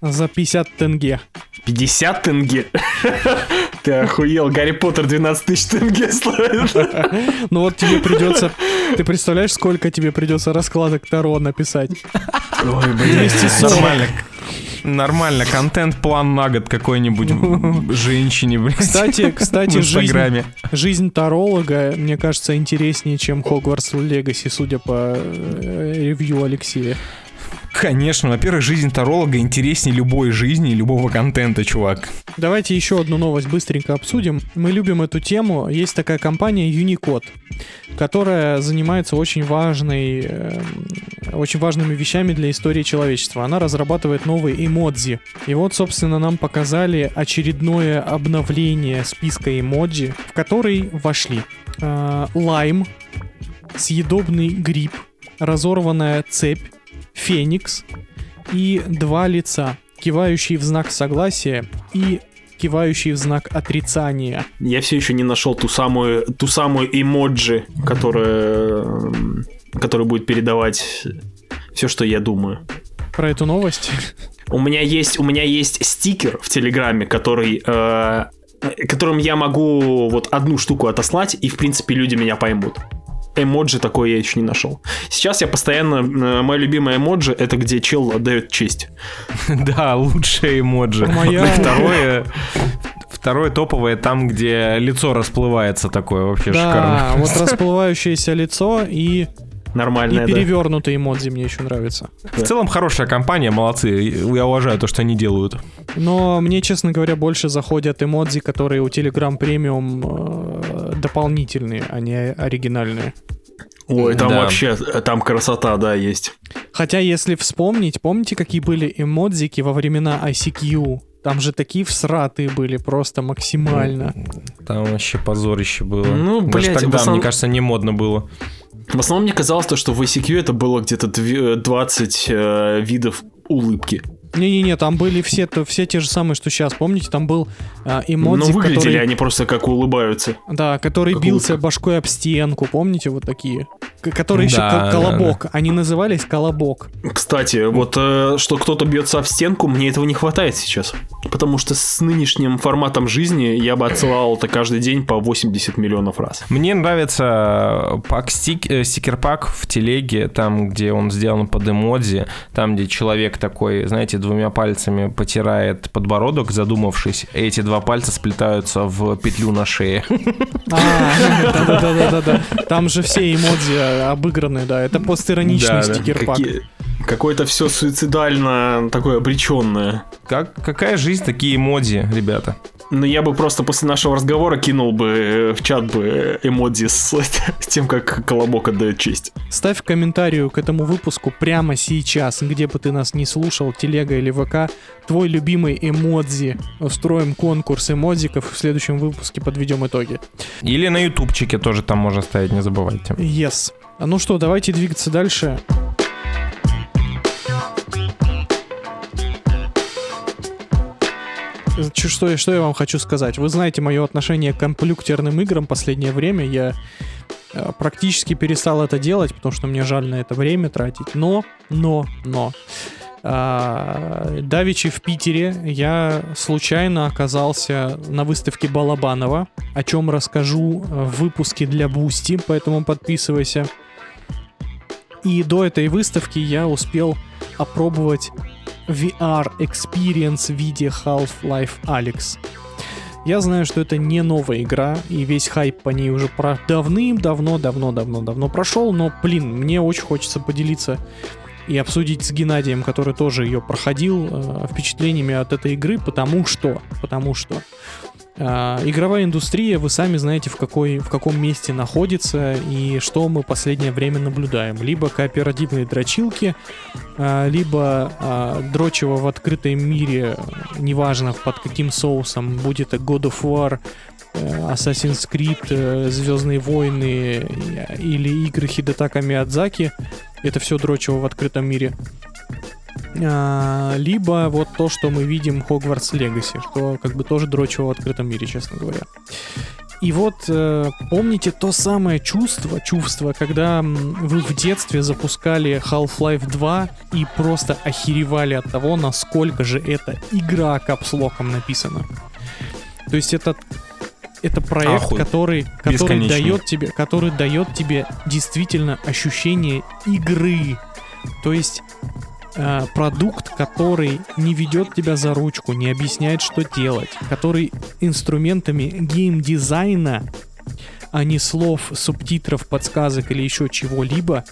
За 50 тенге. 50 тенге? Ты охуел, Гарри Поттер 12 тысяч тенге стоит. Ну вот тебе придется... Ты представляешь, сколько тебе придется раскладок Таро написать? Ой, 240. Нормально. Нормально, контент-план на год какой-нибудь женщине, блядь. Кстати, кстати, в жизнь, Инстаграме. жизнь таролога, мне кажется, интереснее, чем Хогвартс Легаси, судя по э, ревью Алексея. Конечно, во-первых, жизнь таролога интереснее любой жизни и любого контента, чувак. Давайте еще одну новость быстренько обсудим. Мы любим эту тему. Есть такая компания Unicode, которая занимается очень важной, эм, очень важными вещами для истории человечества. Она разрабатывает новые эмодзи. И вот, собственно, нам показали очередное обновление списка эмоджи, в который вошли э, лайм, съедобный гриб, разорванная цепь, феникс и два лица, кивающий в знак согласия и кивающий в знак отрицания. Я все еще не нашел ту самую, ту самую эмоджи, которая, которая будет передавать все, что я думаю. Про эту новость. У меня есть, у меня есть стикер в Телеграме, который, э, которым я могу вот одну штуку отослать, и в принципе люди меня поймут. Эмоджи такое я еще не нашел. Сейчас я постоянно... э, Мое любимое эмоджи это где чел отдает честь. Да, лучшее эмоджи. Моя- Второе... Второе топовое там, где лицо расплывается такое, вообще Да, шикарно. вот расплывающееся лицо и, и Нормальное, да. перевернутый эмодзи мне еще нравится. В целом хорошая компания, молодцы. Я уважаю то, что они делают. Но мне, честно говоря, больше заходят эмодзи, которые у Telegram Premium э, дополнительные, а не оригинальные. Ой, там Да. вообще, там красота, да, есть. Хотя, если вспомнить, помните, какие были эмодзики во времена ICQ? Там же такие всратые были, просто максимально. Там вообще позорище было. Ну, Даже блядь, в тогда, основном- мне кажется, не модно было. В основном мне казалось, то, что в ICQ это было где-то дви- 20 э, видов улыбки. Не-не-не, там были все, то, все те же самые, что сейчас. Помните, там был а, эмодзи, Но выглядели который, они просто как улыбаются. да, который как бился улыбка. башкой об стенку. Помните, вот такие? К- Которые еще Да, кол- да, колобок. Они назывались колобок. Кстати, вот э, что кто-то бьется об стенку, мне этого не хватает сейчас. Потому что с нынешним форматом жизни я бы отсылал это каждый день по 80 миллионов раз. Мне нравится пак стик, э, стикер-пак в телеге, там, где он сделан под эмодзи, там, где человек такой, знаете, двумя пальцами потирает подбородок, задумавшись, и эти два пальца сплетаются в петлю на шее. А, да-да-да-да-да. Там же все эмодзи а, обыграны, да. Это постироничный стикер-пак. Какое-то все суицидально такое обреченное. Как, какая жизнь, такие эмодзи, ребята. Ну, я бы просто после нашего разговора кинул бы э, в чат бы эмодзи с, с тем, как Колобок отдает честь. Ставь комментарию к этому выпуску прямо сейчас, где бы ты нас не слушал, телега или ВК, твой любимый эмодзи. Устроим конкурс эмодзиков, в следующем выпуске подведем итоги. Или на ютубчике тоже там можно ставить, не забывайте. Yes. А Ну что, давайте двигаться дальше. Чё- Что, что я вам хочу сказать? Вы знаете мое отношение к компьютерным играм последнее время. Я э, практически перестал это делать, потому что мне жаль на это время тратить. Но, но, но. А, Давичи в Питере я случайно оказался на выставке Балабанова, о чем расскажу в выпуске для Бусти, поэтому подписывайся. И до этой выставки я успел опробовать VR Experience в виде Half-Life Alyx. Я знаю, что это не новая игра, и весь хайп по ней уже про давным-давно, давно-давно-давно прошел, но, блин, мне очень хочется поделиться и обсудить с Геннадием, который тоже ее проходил, э, впечатлениями от этой игры, потому что, потому что э, игровая индустрия, вы сами знаете, в, какой, в каком месте находится и что мы последнее время наблюдаем. Либо кооперативные дрочилки, э, либо э, дрочево в открытом мире, неважно под каким соусом, будет это God of War, э, Assassin's Creed, э, Звездные войны или игры Хидетака Миядзаки. Это все дрочево в открытом мире. А, либо вот то, что мы видим в Хогвартс Легаси, что как бы тоже дрочево в открытом мире, честно говоря. И вот э, помните то самое чувство, чувство, когда вы в детстве запускали Half-Life 2 и просто охеревали от того, насколько же эта игра капслоком написана. То есть это это проект, Ахуй. который, который дает тебе, который дает тебе действительно ощущение игры. То есть э, продукт, который не ведет тебя за ручку, не объясняет, что делать, который инструментами геймдизайна, а не слов, субтитров, подсказок или еще чего-либо,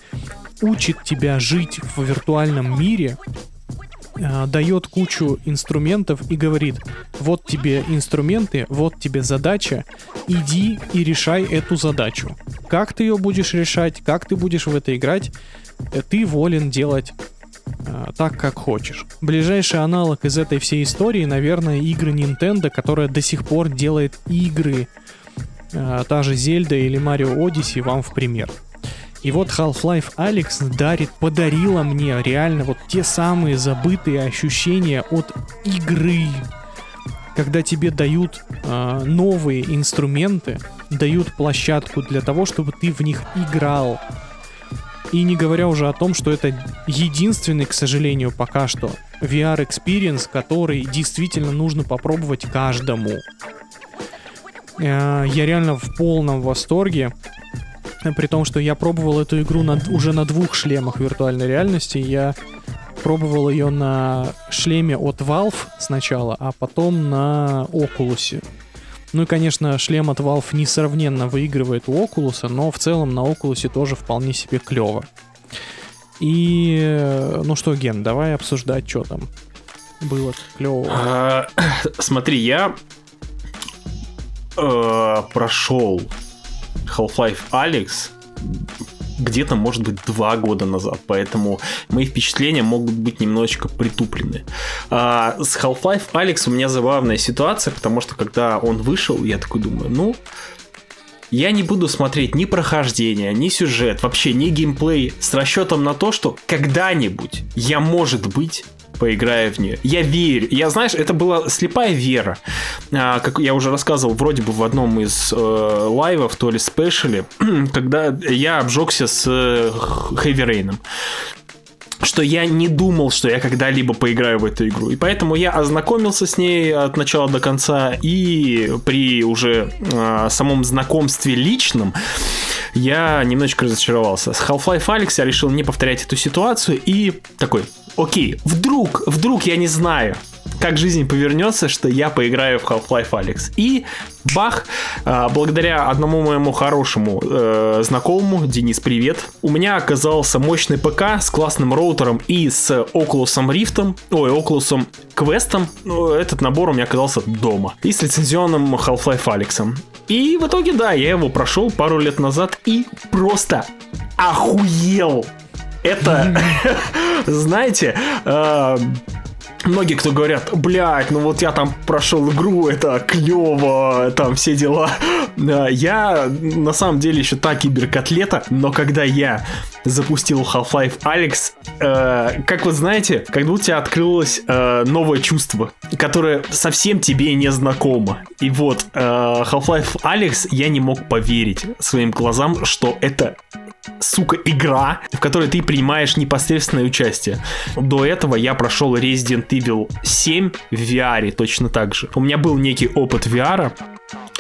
учит тебя жить в виртуальном мире, э, дает кучу инструментов и говорит, вот тебе инструменты, вот тебе задача, иди и решай эту задачу. Как ты ее будешь решать, как ты будешь в это играть, э, ты волен делать так, как хочешь. Ближайший аналог из этой всей истории, наверное, игры Nintendo, которая до сих пор делает игры, э, та же Зельда или Mario Odyssey вам в пример. И вот Half-Life Alyx дарит, подарила мне реально вот те самые забытые ощущения от игры. Когда тебе дают э, новые инструменты, дают площадку для того, чтобы ты в них играл. И не говоря уже о том, что это единственный, к сожалению, пока что VR experience, который действительно нужно попробовать каждому. Э, я реально в полном восторге. При том, что я пробовал эту игру на, уже на двух шлемах виртуальной реальности. Я пробовал ее на шлеме от Valve сначала, а потом на Oculus. Ну и, конечно, шлем от Valve несравненно выигрывает у Oculus, но в целом на Oculus тоже вполне себе клево. И, э, ну что, Ген, давай обсуждать, что там было клево. А, смотри, я э, прошел Half-Life Alex где-то, может быть, два года назад, поэтому мои впечатления могут быть немножечко притуплены. А, с Half-Life Alex у меня забавная ситуация, потому что когда он вышел, я такой думаю, ну, я не буду смотреть ни прохождение, ни сюжет, вообще ни геймплей с расчетом на то, что когда-нибудь я, может быть, поиграю в нее. Я верю. Я, знаешь, это была слепая вера. А, как я уже рассказывал, вроде бы в одном из э, лайвов, то ли спешили, когда я обжегся с э, Heavy что я не думал, что я когда-либо поиграю в эту игру. И поэтому я ознакомился с ней от начала до конца, и при уже э, самом знакомстве личном я немножечко разочаровался. С Half-Life Alex я решил не повторять эту ситуацию и такой, окей, вдруг, вдруг я не знаю, как жизнь повернется, что я поиграю в Half-Life Alex. И бах, а, благодаря одному моему хорошему э, знакомому, Денис, привет, у меня оказался мощный ПК с классным роутером и с Oculus Rift, ой, Oculus Quest. Ну, этот набор у меня оказался дома. И с лицензионным Half-Life Alex. И в итоге, да, я его прошел пару лет назад и просто охуел. Это, знаете, э, многие, кто говорят, блядь, ну вот я там прошел игру, это клево, там все дела. Я на самом деле еще та киберкотлета, но когда я запустил Half-Life Alex, э, как вы знаете, как будто у тебя открылось э, новое чувство, которое совсем тебе не знакомо. И вот э, Half-Life Alex я не мог поверить своим глазам, что это сука, игра, в которой ты принимаешь непосредственное участие. До этого я прошел Resident Evil 7 в VR точно так же. У меня был некий опыт VR,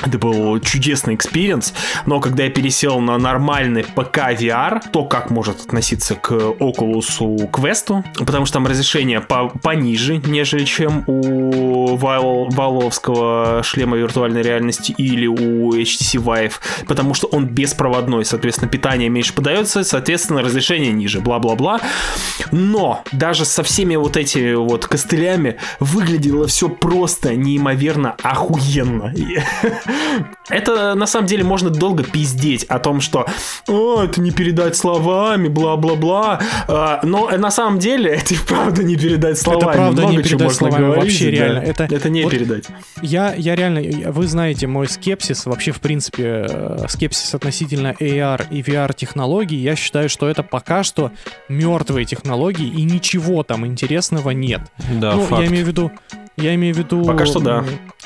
Это был чудесный experience, но когда я пересел на нормальный ПК VR, то как может относиться к Oculus Quest, потому что там разрешение по пониже, нежели чем у валовского шлема виртуальной реальности или у HTC Vive, потому что он беспроводной, соответственно, питание меньше подается, соответственно, разрешение ниже, бла-бла-бла. Но даже со всеми вот этими вот костылями выглядело все просто неимоверно охуенно. Это на самом деле можно долго пиздеть о том, что О, это не передать словами, бла-бла-бла. А, но на самом деле это правда не передать словами. Это правда Много не передать словами, говорить, вообще да. реально. Это, Это не вот передать. Я, я реально, вы знаете мой скепсис, вообще в принципе э, скепсис относительно AR и VR технологий. Я считаю, что это пока что мертвые технологии и ничего там интересного нет. Да, ну, факт. я имею в виду, я имею в виду. Пока что да.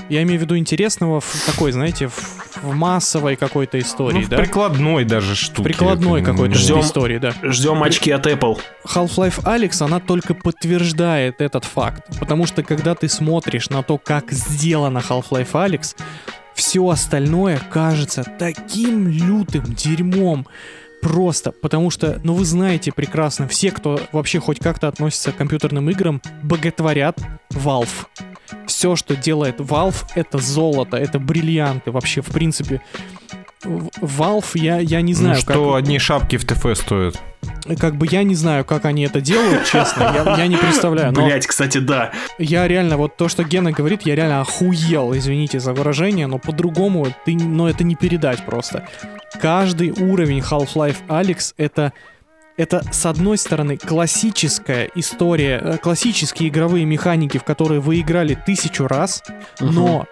Я имею в виду интересного в такой, знаете, в, в массовой какой-то Ну, истории, в да? прикладной даже штуки. Прикладной какой-то ну, Ждем. истории, да. Ждем очки от Apple. Half-Life Alyx, она только подтверждает этот факт. Потому что когда ты смотришь на то, как сделано Half-Life Alyx, все остальное кажется таким лютым дерьмом. Просто, потому что, ну вы знаете прекрасно, все, кто вообще хоть как-то относится к компьютерным играм, боготворят Valve. Все, что делает Valve, это золото, это бриллианты. Вообще, в принципе, Valve, я, я не Ну, знаю, что как одни шапки в ТФ стоят. как бы я не знаю, как они это делают, честно, я, я не представляю. Но Блять, кстати, да. я реально, вот то, что Гена говорит, я реально охуел, извините за выражение, но по-другому ты, но это не передать просто. Каждый уровень Half-Life Alyx это это, с одной стороны, классическая история, э, классические игровые механики, в которые вы играли тысячу раз, но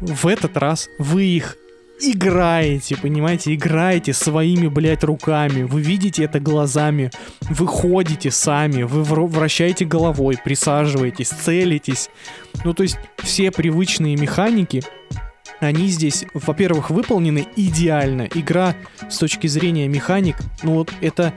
в этот раз вы их играете, понимаете, играете своими, блядь, руками, вы видите это глазами, вы ходите сами, вы вр- вращаете головой, присаживаетесь, целитесь. Ну, то есть все привычные механики, они здесь, во-первых, выполнены идеально. Игра с точки зрения механик, ну вот это,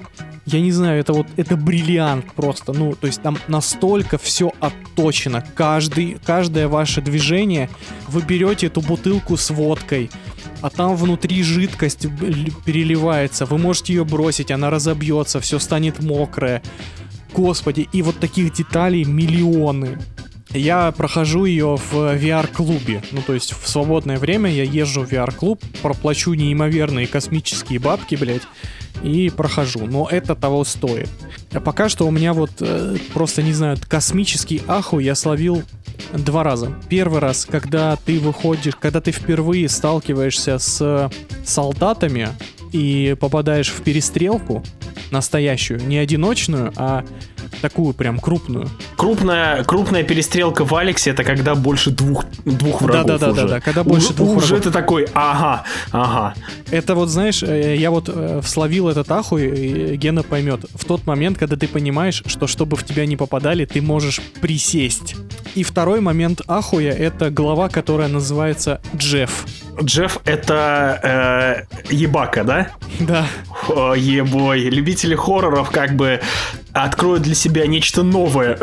я не знаю, это вот, это бриллиант просто. Ну, то есть там настолько все отточено. Каждый, каждое ваше движение, вы берете эту бутылку с водкой, а там внутри жидкость переливается. Вы можете ее бросить, она разобьется, все станет мокрое. Господи, и вот таких деталей миллионы. Я прохожу ее в VR-клубе. Ну, то есть в свободное время я езжу в VR-клуб, проплачу неимоверные космические бабки, блядь, и прохожу. Но это того стоит. А пока что у меня вот э, просто, не знаю, космический ахуй я словил два раза. Первый раз, когда ты выходишь, когда ты впервые сталкиваешься с солдатами и попадаешь в перестрелку настоящую, не одиночную, а такую прям крупную. Крупная, крупная перестрелка в Алексе это когда больше двух, двух врагов Да-да-да-да, уже. да, когда больше уже, двух Уже врагов. ты такой, ага, ага. Это вот, знаешь, э, я вот э, словил этот ахуй, и Гена поймет. В тот момент, когда ты понимаешь, что чтобы в тебя не попадали, ты можешь присесть. И второй момент ахуя — это глава, которая называется Джефф. Джефф это э, ебака, да? Да. О, ебой. Любители хорроров как бы откроют для себя нечто новое.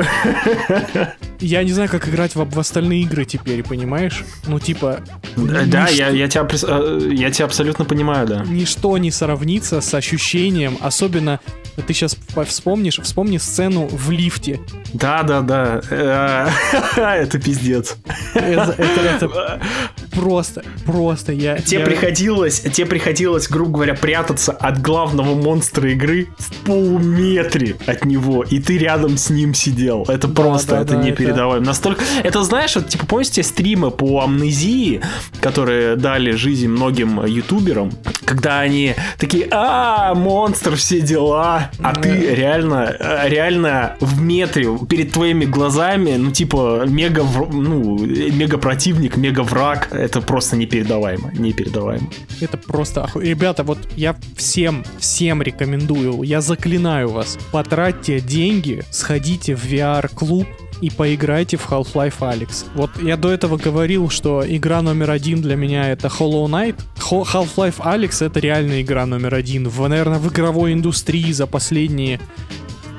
Я не знаю, как играть в, в остальные игры теперь, понимаешь? Ну, типа... Да, ничто- я, я, тебя, э, я тебя абсолютно понимаю, да. Ничто не сравнится с ощущением, особенно ты сейчас вспомнишь, вспомни сцену в лифте. Да, да, да. Это пиздец. Это просто, просто я... Тебе я- приходилось, тебе приходилось, грубо говоря, прятаться от главного монстра игры в полуметре от него, и ты рядом с ним сидел. Это просто, да, это да, не это- передаваем. Настолько, это знаешь, вот типа помните те стримы по амнезии, которые дали жизнь многим ютуберам, когда они такие, а монстр, все дела, а ты реально, э, реально в метре перед твоими глазами, ну типа мега, ну мега противник, мега враг, это просто непередаваемо, непередаваемо. Это просто оху- Ребята, вот я всем, всем рекомендую, я заклинаю вас, потратьте деньги, сходите в VR-клуб и поиграйте в Half-Life Alyx. Вот я до этого говорил, что игра номер один для меня это Hollow Knight. Half-Life Alyx это реальная игра номер один, в, наверное, в игровой индустрии за последние,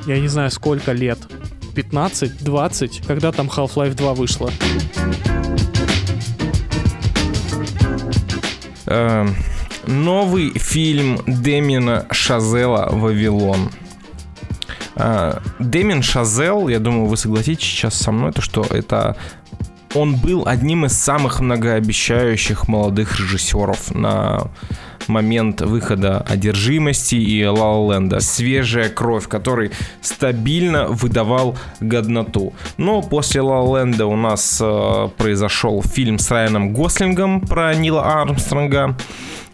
я не знаю, сколько лет. 15-20, когда там Half-Life 2 вышла. Э, новый фильм Демина Шазела «Вавилон». Э, Демин Шазел, я думаю, вы согласитесь сейчас со мной, то что это он был одним из самых многообещающих молодых режиссеров на момент выхода «Одержимости» и «Ла Ленда». Свежая кровь, который стабильно выдавал годноту. Но после «Ла Ленда» у нас э, произошел фильм с Райаном Гослингом про Нила Армстронга,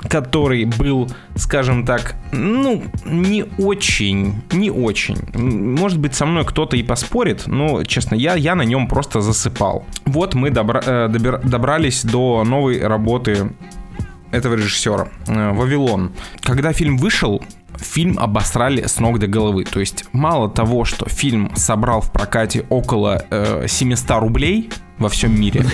который был, скажем так, ну, не очень, не очень. Может быть, со мной кто-то и поспорит, но, честно, я, я на нем просто засыпал. Вот мы добра, э, добер, добрались до новой работы этого режиссера. Э, «Вавилон». Когда фильм вышел, фильм обосрали с ног до головы. То есть мало того, что фильм собрал в прокате около э, 700 рублей во всем мире,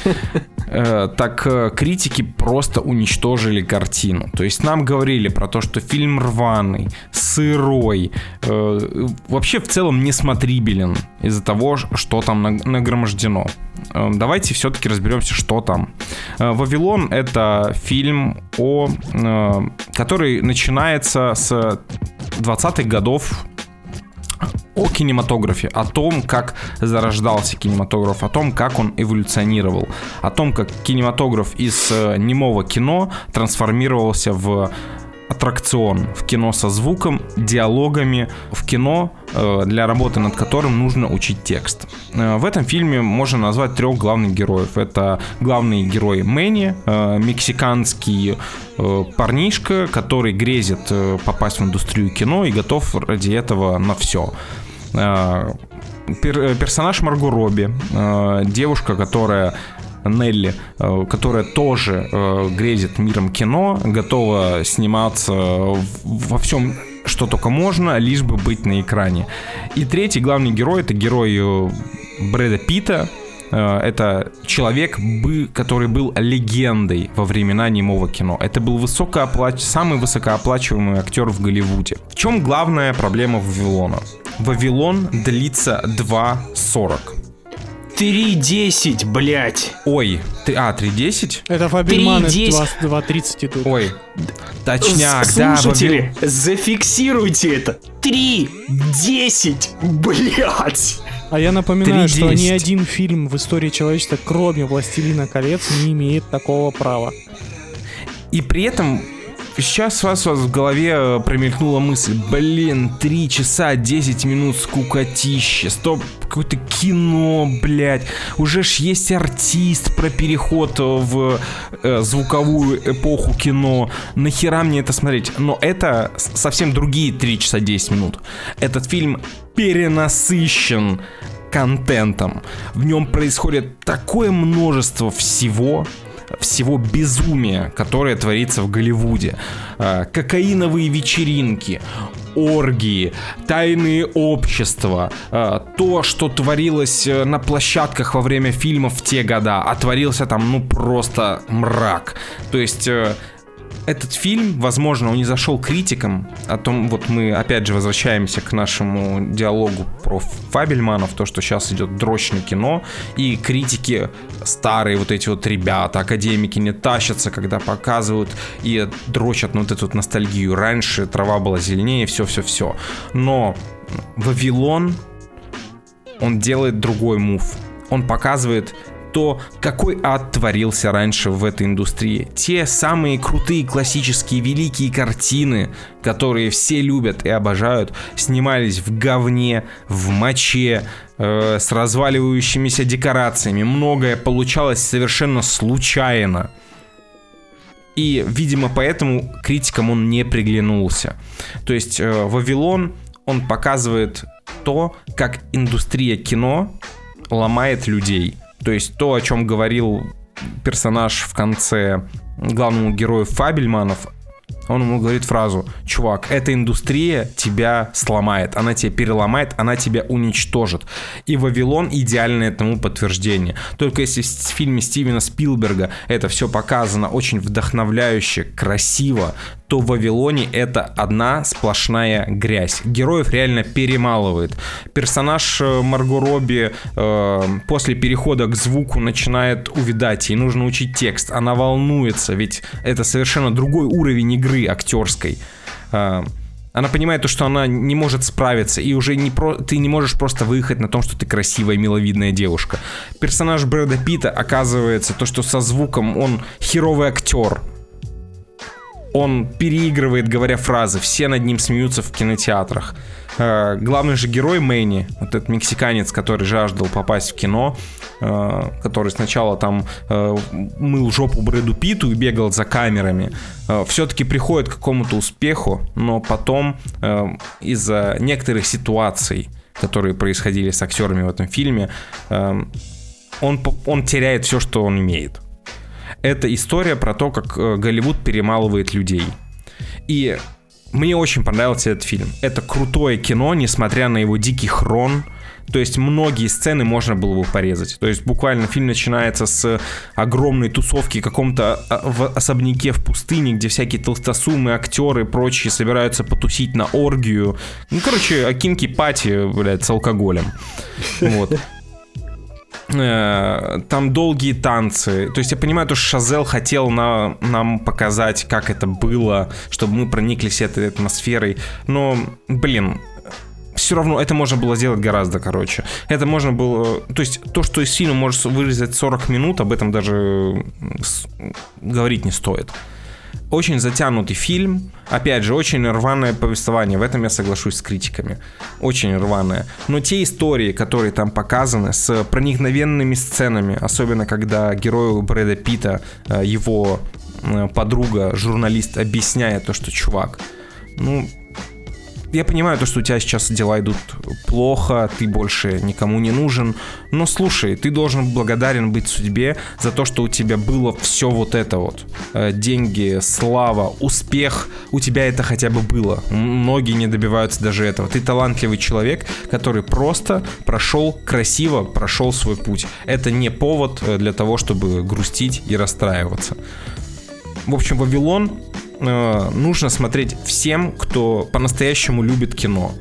Э, так э, критики просто уничтожили картину. То есть нам говорили про то, что фильм рваный, сырой, э, вообще в целом несмотрибелен из-за того, что там нагромождено. Давайте все-таки разберемся, что там. «Вавилон» — это фильм, о, который начинается с 20-х годов о кинематографе, о том, как зарождался кинематограф, о том, как он эволюционировал, о том, как кинематограф из э, немого кино трансформировался в аттракцион в кино со звуком, диалогами, в кино, э, для работы над которым нужно учить текст. Э, в этом фильме можно назвать трех главных героев. Это главный герой Мэнни, э, мексиканский парнишка, который грезит попасть в индустрию кино и готов ради этого на все персонаж Марго Робби, девушка, которая Нелли, э, которая тоже э, грезит миром кино, готова сниматься во всем что только можно, лишь бы быть на экране. И третий главный герой это герой э, Брэда Питта, это человек, который был легендой во времена немого кино. Это был высокооплач... самый высокооплачиваемый актер в Голливуде. В чем главная проблема Вавилона? Вавилон длится 2.40. 3.10, блядь. Ой, ты, а, 3.10? Это Фабельманы 2.30 идут. Ой, точняк, да. Слушатели, Фабель... зафиксируйте это. 3.10, блядь. А я напоминаю, 3, что ни один фильм в истории человечества, кроме «Властелина колец», не имеет такого права. И при этом Сейчас у вас, у вас в голове э, промелькнула мысль, блин, 3 часа 10 минут скукотища, стоп, какое-то кино, блядь, уже ж есть артист про переход в э, звуковую эпоху кино, нахера мне это смотреть? Но это совсем другие 3 часа 10 минут. Этот фильм перенасыщен контентом. В нем происходит такое множество всего, всего безумия, которое творится в Голливуде. А, кокаиновые вечеринки, оргии, тайные общества, а, то, что творилось э, на площадках во время фильмов в те года, а творился там, ну, просто мрак. То есть э, этот фильм, возможно, он не зашел критикам, о том, вот мы опять же возвращаемся к нашему диалогу про Фабельманов, то, что сейчас идет дрочь на кино, и критики старые вот эти вот ребята, академики не тащатся, когда показывают и дрочат на вот эту вот ностальгию. Раньше трава была зеленее, все-все-все. Но Вавилон, он делает другой мув. Он показывает то, какой ад творился раньше в этой индустрии. Те самые крутые классические великие картины, которые все любят и обожают, снимались в говне, в моче, э, с разваливающимися декорациями. Многое получалось совершенно случайно. И, видимо, поэтому критикам он не приглянулся. То есть э, Вавилон, он показывает то, как индустрия кино ломает людей. То есть то, о чем говорил персонаж в конце главному герою Фабельманов, он ему говорит фразу, чувак, эта индустрия тебя сломает, она тебя переломает, она тебя уничтожит. И Вавилон идеальное этому подтверждение. Только если в фильме Стивена Спилберга это все показано очень вдохновляюще, красиво, то в Вавилоне это одна сплошная грязь. Героев реально перемалывает. Персонаж э, Марго Робби э, после перехода к звуку начинает увидать, ей нужно учить текст, она волнуется, ведь это совершенно другой уровень игры актерской. Э, она понимает то, что она не может справиться, и уже не про... ты не можешь просто выехать на том, что ты красивая, миловидная девушка. Персонаж Брэда Питта оказывается то, что со звуком он херовый актер. Он переигрывает, говоря фразы, все над ним смеются в кинотеатрах. Э, главный же герой Мэнни, вот этот мексиканец, который жаждал попасть в кино, э, который сначала там э, мыл жопу Брэду Питу и бегал за камерами, все-таки приходит к какому-то успеху, но потом из-за некоторых ситуаций, которые происходили с актерами в этом фильме, он, он теряет все, что он имеет. Это история про то, как Голливуд перемалывает людей. И мне очень понравился этот фильм. Это крутое кино, несмотря на его дикий хрон. То есть многие сцены можно было бы порезать. То есть буквально фильм начинается с огромной тусовки каком-то а, в особняке в пустыне, где всякие толстосумы, актеры и прочие собираются потусить на оргию. Ну, короче, акинки пати, блядь, с алкоголем. Вот. Э, там долгие танцы. То есть я понимаю, что Шазел хотел на, нам показать, как это было, чтобы мы прониклись этой атмосферой. Но, блин, все равно это можно было сделать гораздо короче. Это можно было... То есть то, что из фильма может вырезать 40 минут, об этом даже говорить не стоит. Очень затянутый фильм. Опять же, очень рваное повествование. В этом я соглашусь с критиками. Очень рваное. Но те истории, которые там показаны, с проникновенными сценами, особенно когда герою Брэда Питта, э, его э, подруга, журналист, объясняет то, что чувак, ну, я понимаю то, что у тебя сейчас дела идут плохо, ты больше никому не нужен, но слушай, ты должен благодарен быть судьбе за то, что у тебя было все вот это вот. Э, деньги, слава, успех, у тебя это хотя бы было. Многие не добиваются даже этого. Ты талантливый человек, который просто прошел красиво, прошел свой путь. Это не повод э, для того, чтобы грустить и расстраиваться. В общем, Вавилон э, нужно смотреть всем, кто по-настоящему любит кино.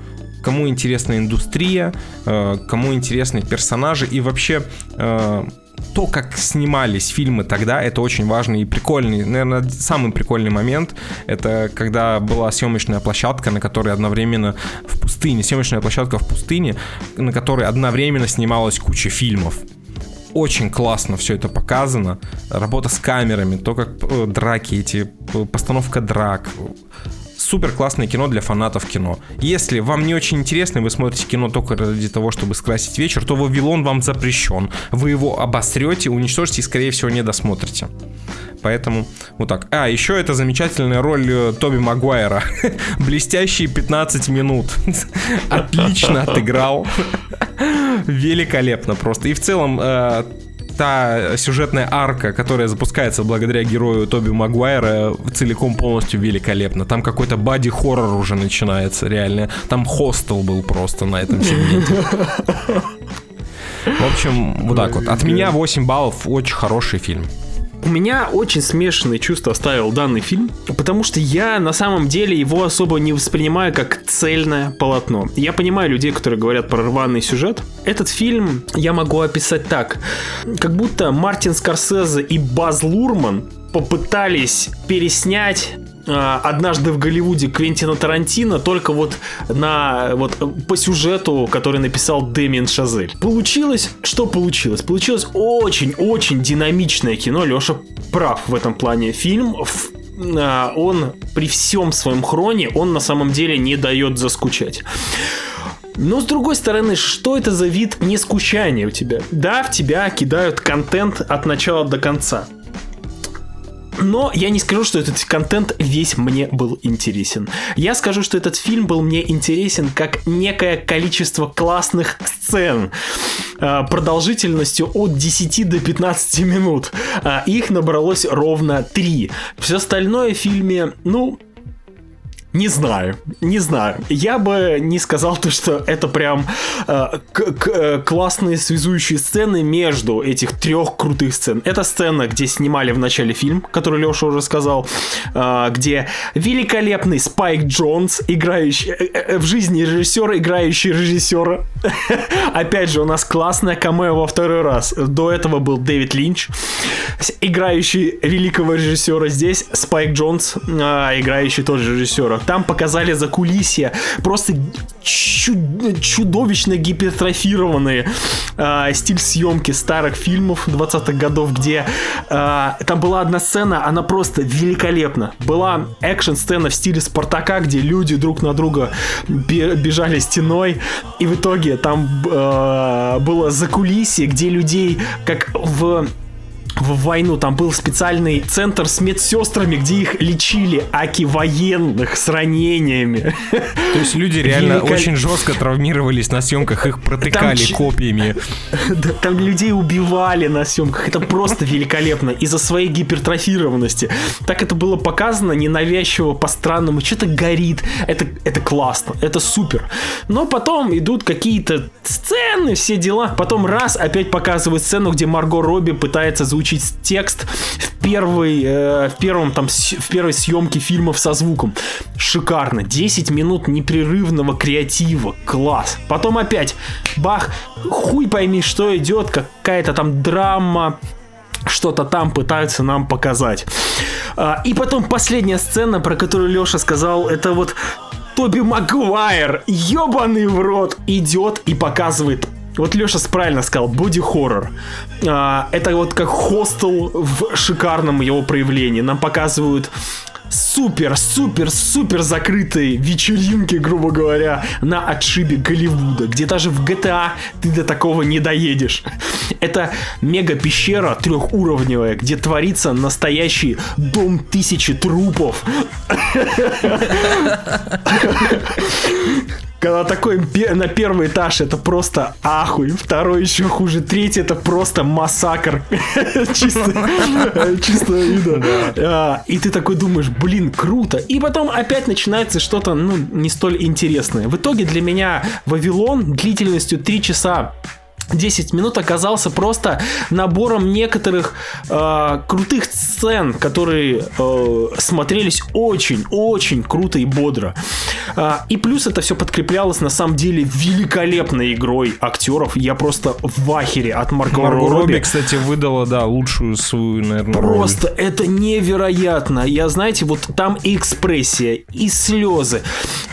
Кому интересна индустрия, э, кому интересны персонажи. И вообще э, то, как снимались фильмы тогда, это очень важный и прикольный, наверное, самый прикольный момент, это когда была съемочная площадка, на которой одновременно в пустыне, съемочная площадка в пустыне, на которой одновременно снималась куча фильмов очень классно все это показано. Работа с камерами, то, как э, драки эти, постановка драк. Супер классное кино для фанатов кино. Если вам не очень интересно, и вы смотрите кино только ради того, чтобы скрасить вечер, то Вавилон вам запрещен. Вы его обосрете, уничтожите и, скорее всего, не досмотрите. Поэтому вот так. А, еще это замечательная роль э, Тоби Магуайра. Блестящие 15 минут. Отлично отыграл. Великолепно просто. И в целом э, та сюжетная арка, которая запускается благодаря герою Тоби Магуайра, целиком полностью великолепна. Там какой-то бади-хоррор уже начинается, реально. Там хостел был просто на этом сегменте. В общем, вот так вот. От меня 8 баллов. Очень хороший фильм. У меня очень смешанные чувства оставил данный фильм, потому что я на самом деле его особо не воспринимаю как цельное полотно. Я понимаю людей, которые говорят про рваный сюжет. Этот фильм я могу описать так, как будто Мартин Скорсезе и Баз Лурман попытались переснять однажды в Голливуде Квентина Тарантино только вот на вот по сюжету, который написал Дэмиен Шазель. Получилось, что получилось? Получилось очень-очень динамичное кино. Леша прав в этом плане. Фильм а, он при всем своем хроне, он на самом деле не дает заскучать. Но с другой стороны, что это за вид нескучания у тебя? Да, в тебя кидают контент от начала до конца. Но я не скажу, что этот контент весь мне был интересен. Я скажу, что этот фильм был мне интересен как некое количество классных сцен а, продолжительностью от 10 до 15 минут. А, их набралось ровно 3. Все остальное в фильме, ну, Не знаю, не знаю. Я бы не сказал то, что это прям э, к- к- э, классные связующие сцены между этих трех крутых сцен. Это сцена, где снимали в начале фильм, который Леша уже сказал, э, где великолепный Спайк Джонс, играющий э, э, в жизни режиссера, играющий режиссера. Опять же, у нас классная камео во второй раз. До этого был Дэвид Линч, играющий великого режиссера. Здесь Спайк Джонс, играющий тоже режиссера. Там показали за кулисья просто чу- чудовищно гипертрофированные а, стиль съемки старых фильмов 20-х годов, где а, там была одна сцена, она просто великолепна. Была экшн-сцена в стиле Спартака, где люди друг на друга бе- бежали стеной, и в итоге там э, было закулисье, где людей, как в в войну. Там был специальный центр с медсестрами, где их лечили аки военных с ранениями. То есть люди реально Великол- очень жестко травмировались на съемках, их протыкали ч- копьями. Да, Там людей убивали на съемках. Это просто великолепно. Из-за своей гипертрофированности. Так это было показано ненавязчиво, по-странному. Что-то горит. Это, это классно. Это супер. Но потом идут какие-то сцены, все дела. Потом раз опять показывают сцену, где Марго Робби пытается заучить текст в первой, э, в первом там, в первой съемке фильмов со звуком. Шикарно. 10 минут непрерывного креатива. Класс. Потом опять бах, хуй пойми, что идет, какая-то там драма, что-то там пытаются нам показать. А, и потом последняя сцена, про которую Леша сказал, это вот Тоби Магуайр, ебаный в рот, идет и показывает вот Леша правильно сказал, боди-хоррор. А, это вот как хостел в шикарном его проявлении. Нам показывают супер, супер, супер закрытые вечеринки, грубо говоря, на отшибе Голливуда, где даже в GTA ты до такого не доедешь. Это мега-пещера трехуровневая, где творится настоящий дом тысячи трупов. Когда такой на первый этаж это просто ахуй, второй еще хуже, третий это просто массакр. Чисто чистого вида. А, И ты такой думаешь, блин, круто. И потом опять начинается что-то, ну, не столь интересное. В итоге для меня Вавилон длительностью 3 часа 10 минут оказался просто набором некоторых э, крутых сцен, которые э, смотрелись очень-очень круто и бодро. А, и плюс это все подкреплялось на самом деле великолепной игрой актеров. Я просто в ахере от Марго, Марго Робби. Робби, кстати, выдала, да, лучшую свою, наверное, Просто это невероятно. Я, знаете, вот там и экспрессия, и слезы,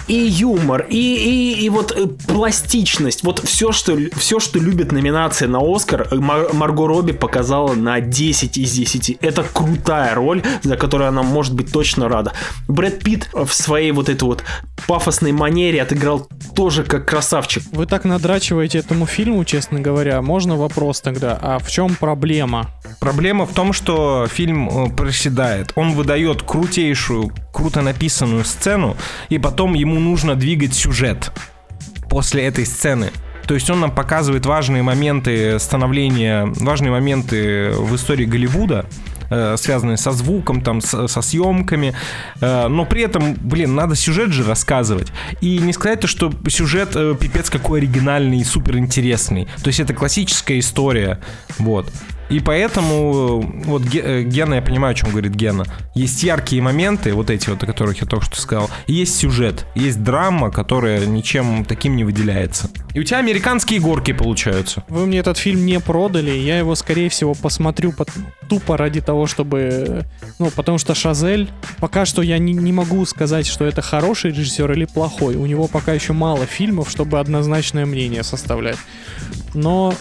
и юмор, и, и, и вот э, пластичность. Вот все, что, все, что любит номинация на Оскар, Мар- Марго Робби показала на 10 из 10. Это крутая роль, за которую она может быть точно рада. Брэд Питт в своей вот этой вот пафосной манере отыграл тоже как красавчик. Вы так надрачиваете этому фильму, честно говоря. Можно вопрос тогда? А в чем проблема? Проблема в том, что фильм э, проседает. Он выдает крутейшую, круто написанную сцену, и потом ему нужно двигать сюжет после этой сцены. То есть он нам показывает важные моменты становления, важные моменты в истории Голливуда, э, связанные со звуком, там, с- со съемками, э, но при этом, блин, надо сюжет же рассказывать. И не сказать то, что сюжет э, пипец какой оригинальный и супер интересный. То есть это классическая история, вот. И поэтому, вот э, Гена, я понимаю, о чем говорит Гена. Есть яркие моменты, вот эти вот, о которых я только что сказал. И есть сюжет, есть драма, которая ничем таким не выделяется. И у тебя американские горки получаются. Вы мне этот фильм не продали, я его, скорее всего, посмотрю под- тупо ради того, чтобы... Ну, потому что Шазель... Пока что я не, не могу сказать, что это хороший режиссер или плохой. У него пока еще мало фильмов, чтобы однозначное мнение составлять. Но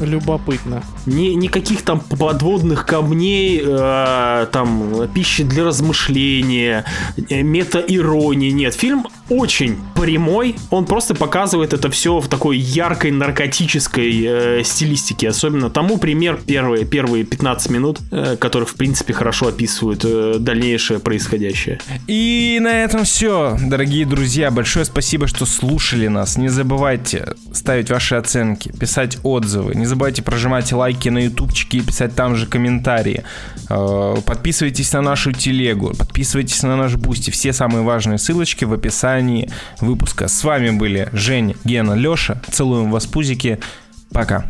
любопытно. Ни, никаких там подводных камней, э, там пищи для размышления, э, мета-иронии нет. Фильм очень прямой, он просто показывает это все в такой яркой наркотической э, стилистике. Особенно тому пример первые, первые 15 минут, э, которые, в принципе, хорошо описывают э, дальнейшее происходящее. И на этом все, дорогие друзья. Большое спасибо, что слушали нас. Не забывайте ставить ваши оценки, писать отзывы. Не забывайте прожимать лайки на ютубчике и писать там же комментарии. Э, подписывайтесь на нашу телегу, подписывайтесь на наш бусти. Все самые важные ссылочки в описании выпуска. С вами были Женя, Гена, Леша. Целуем вас, пузики. Пока.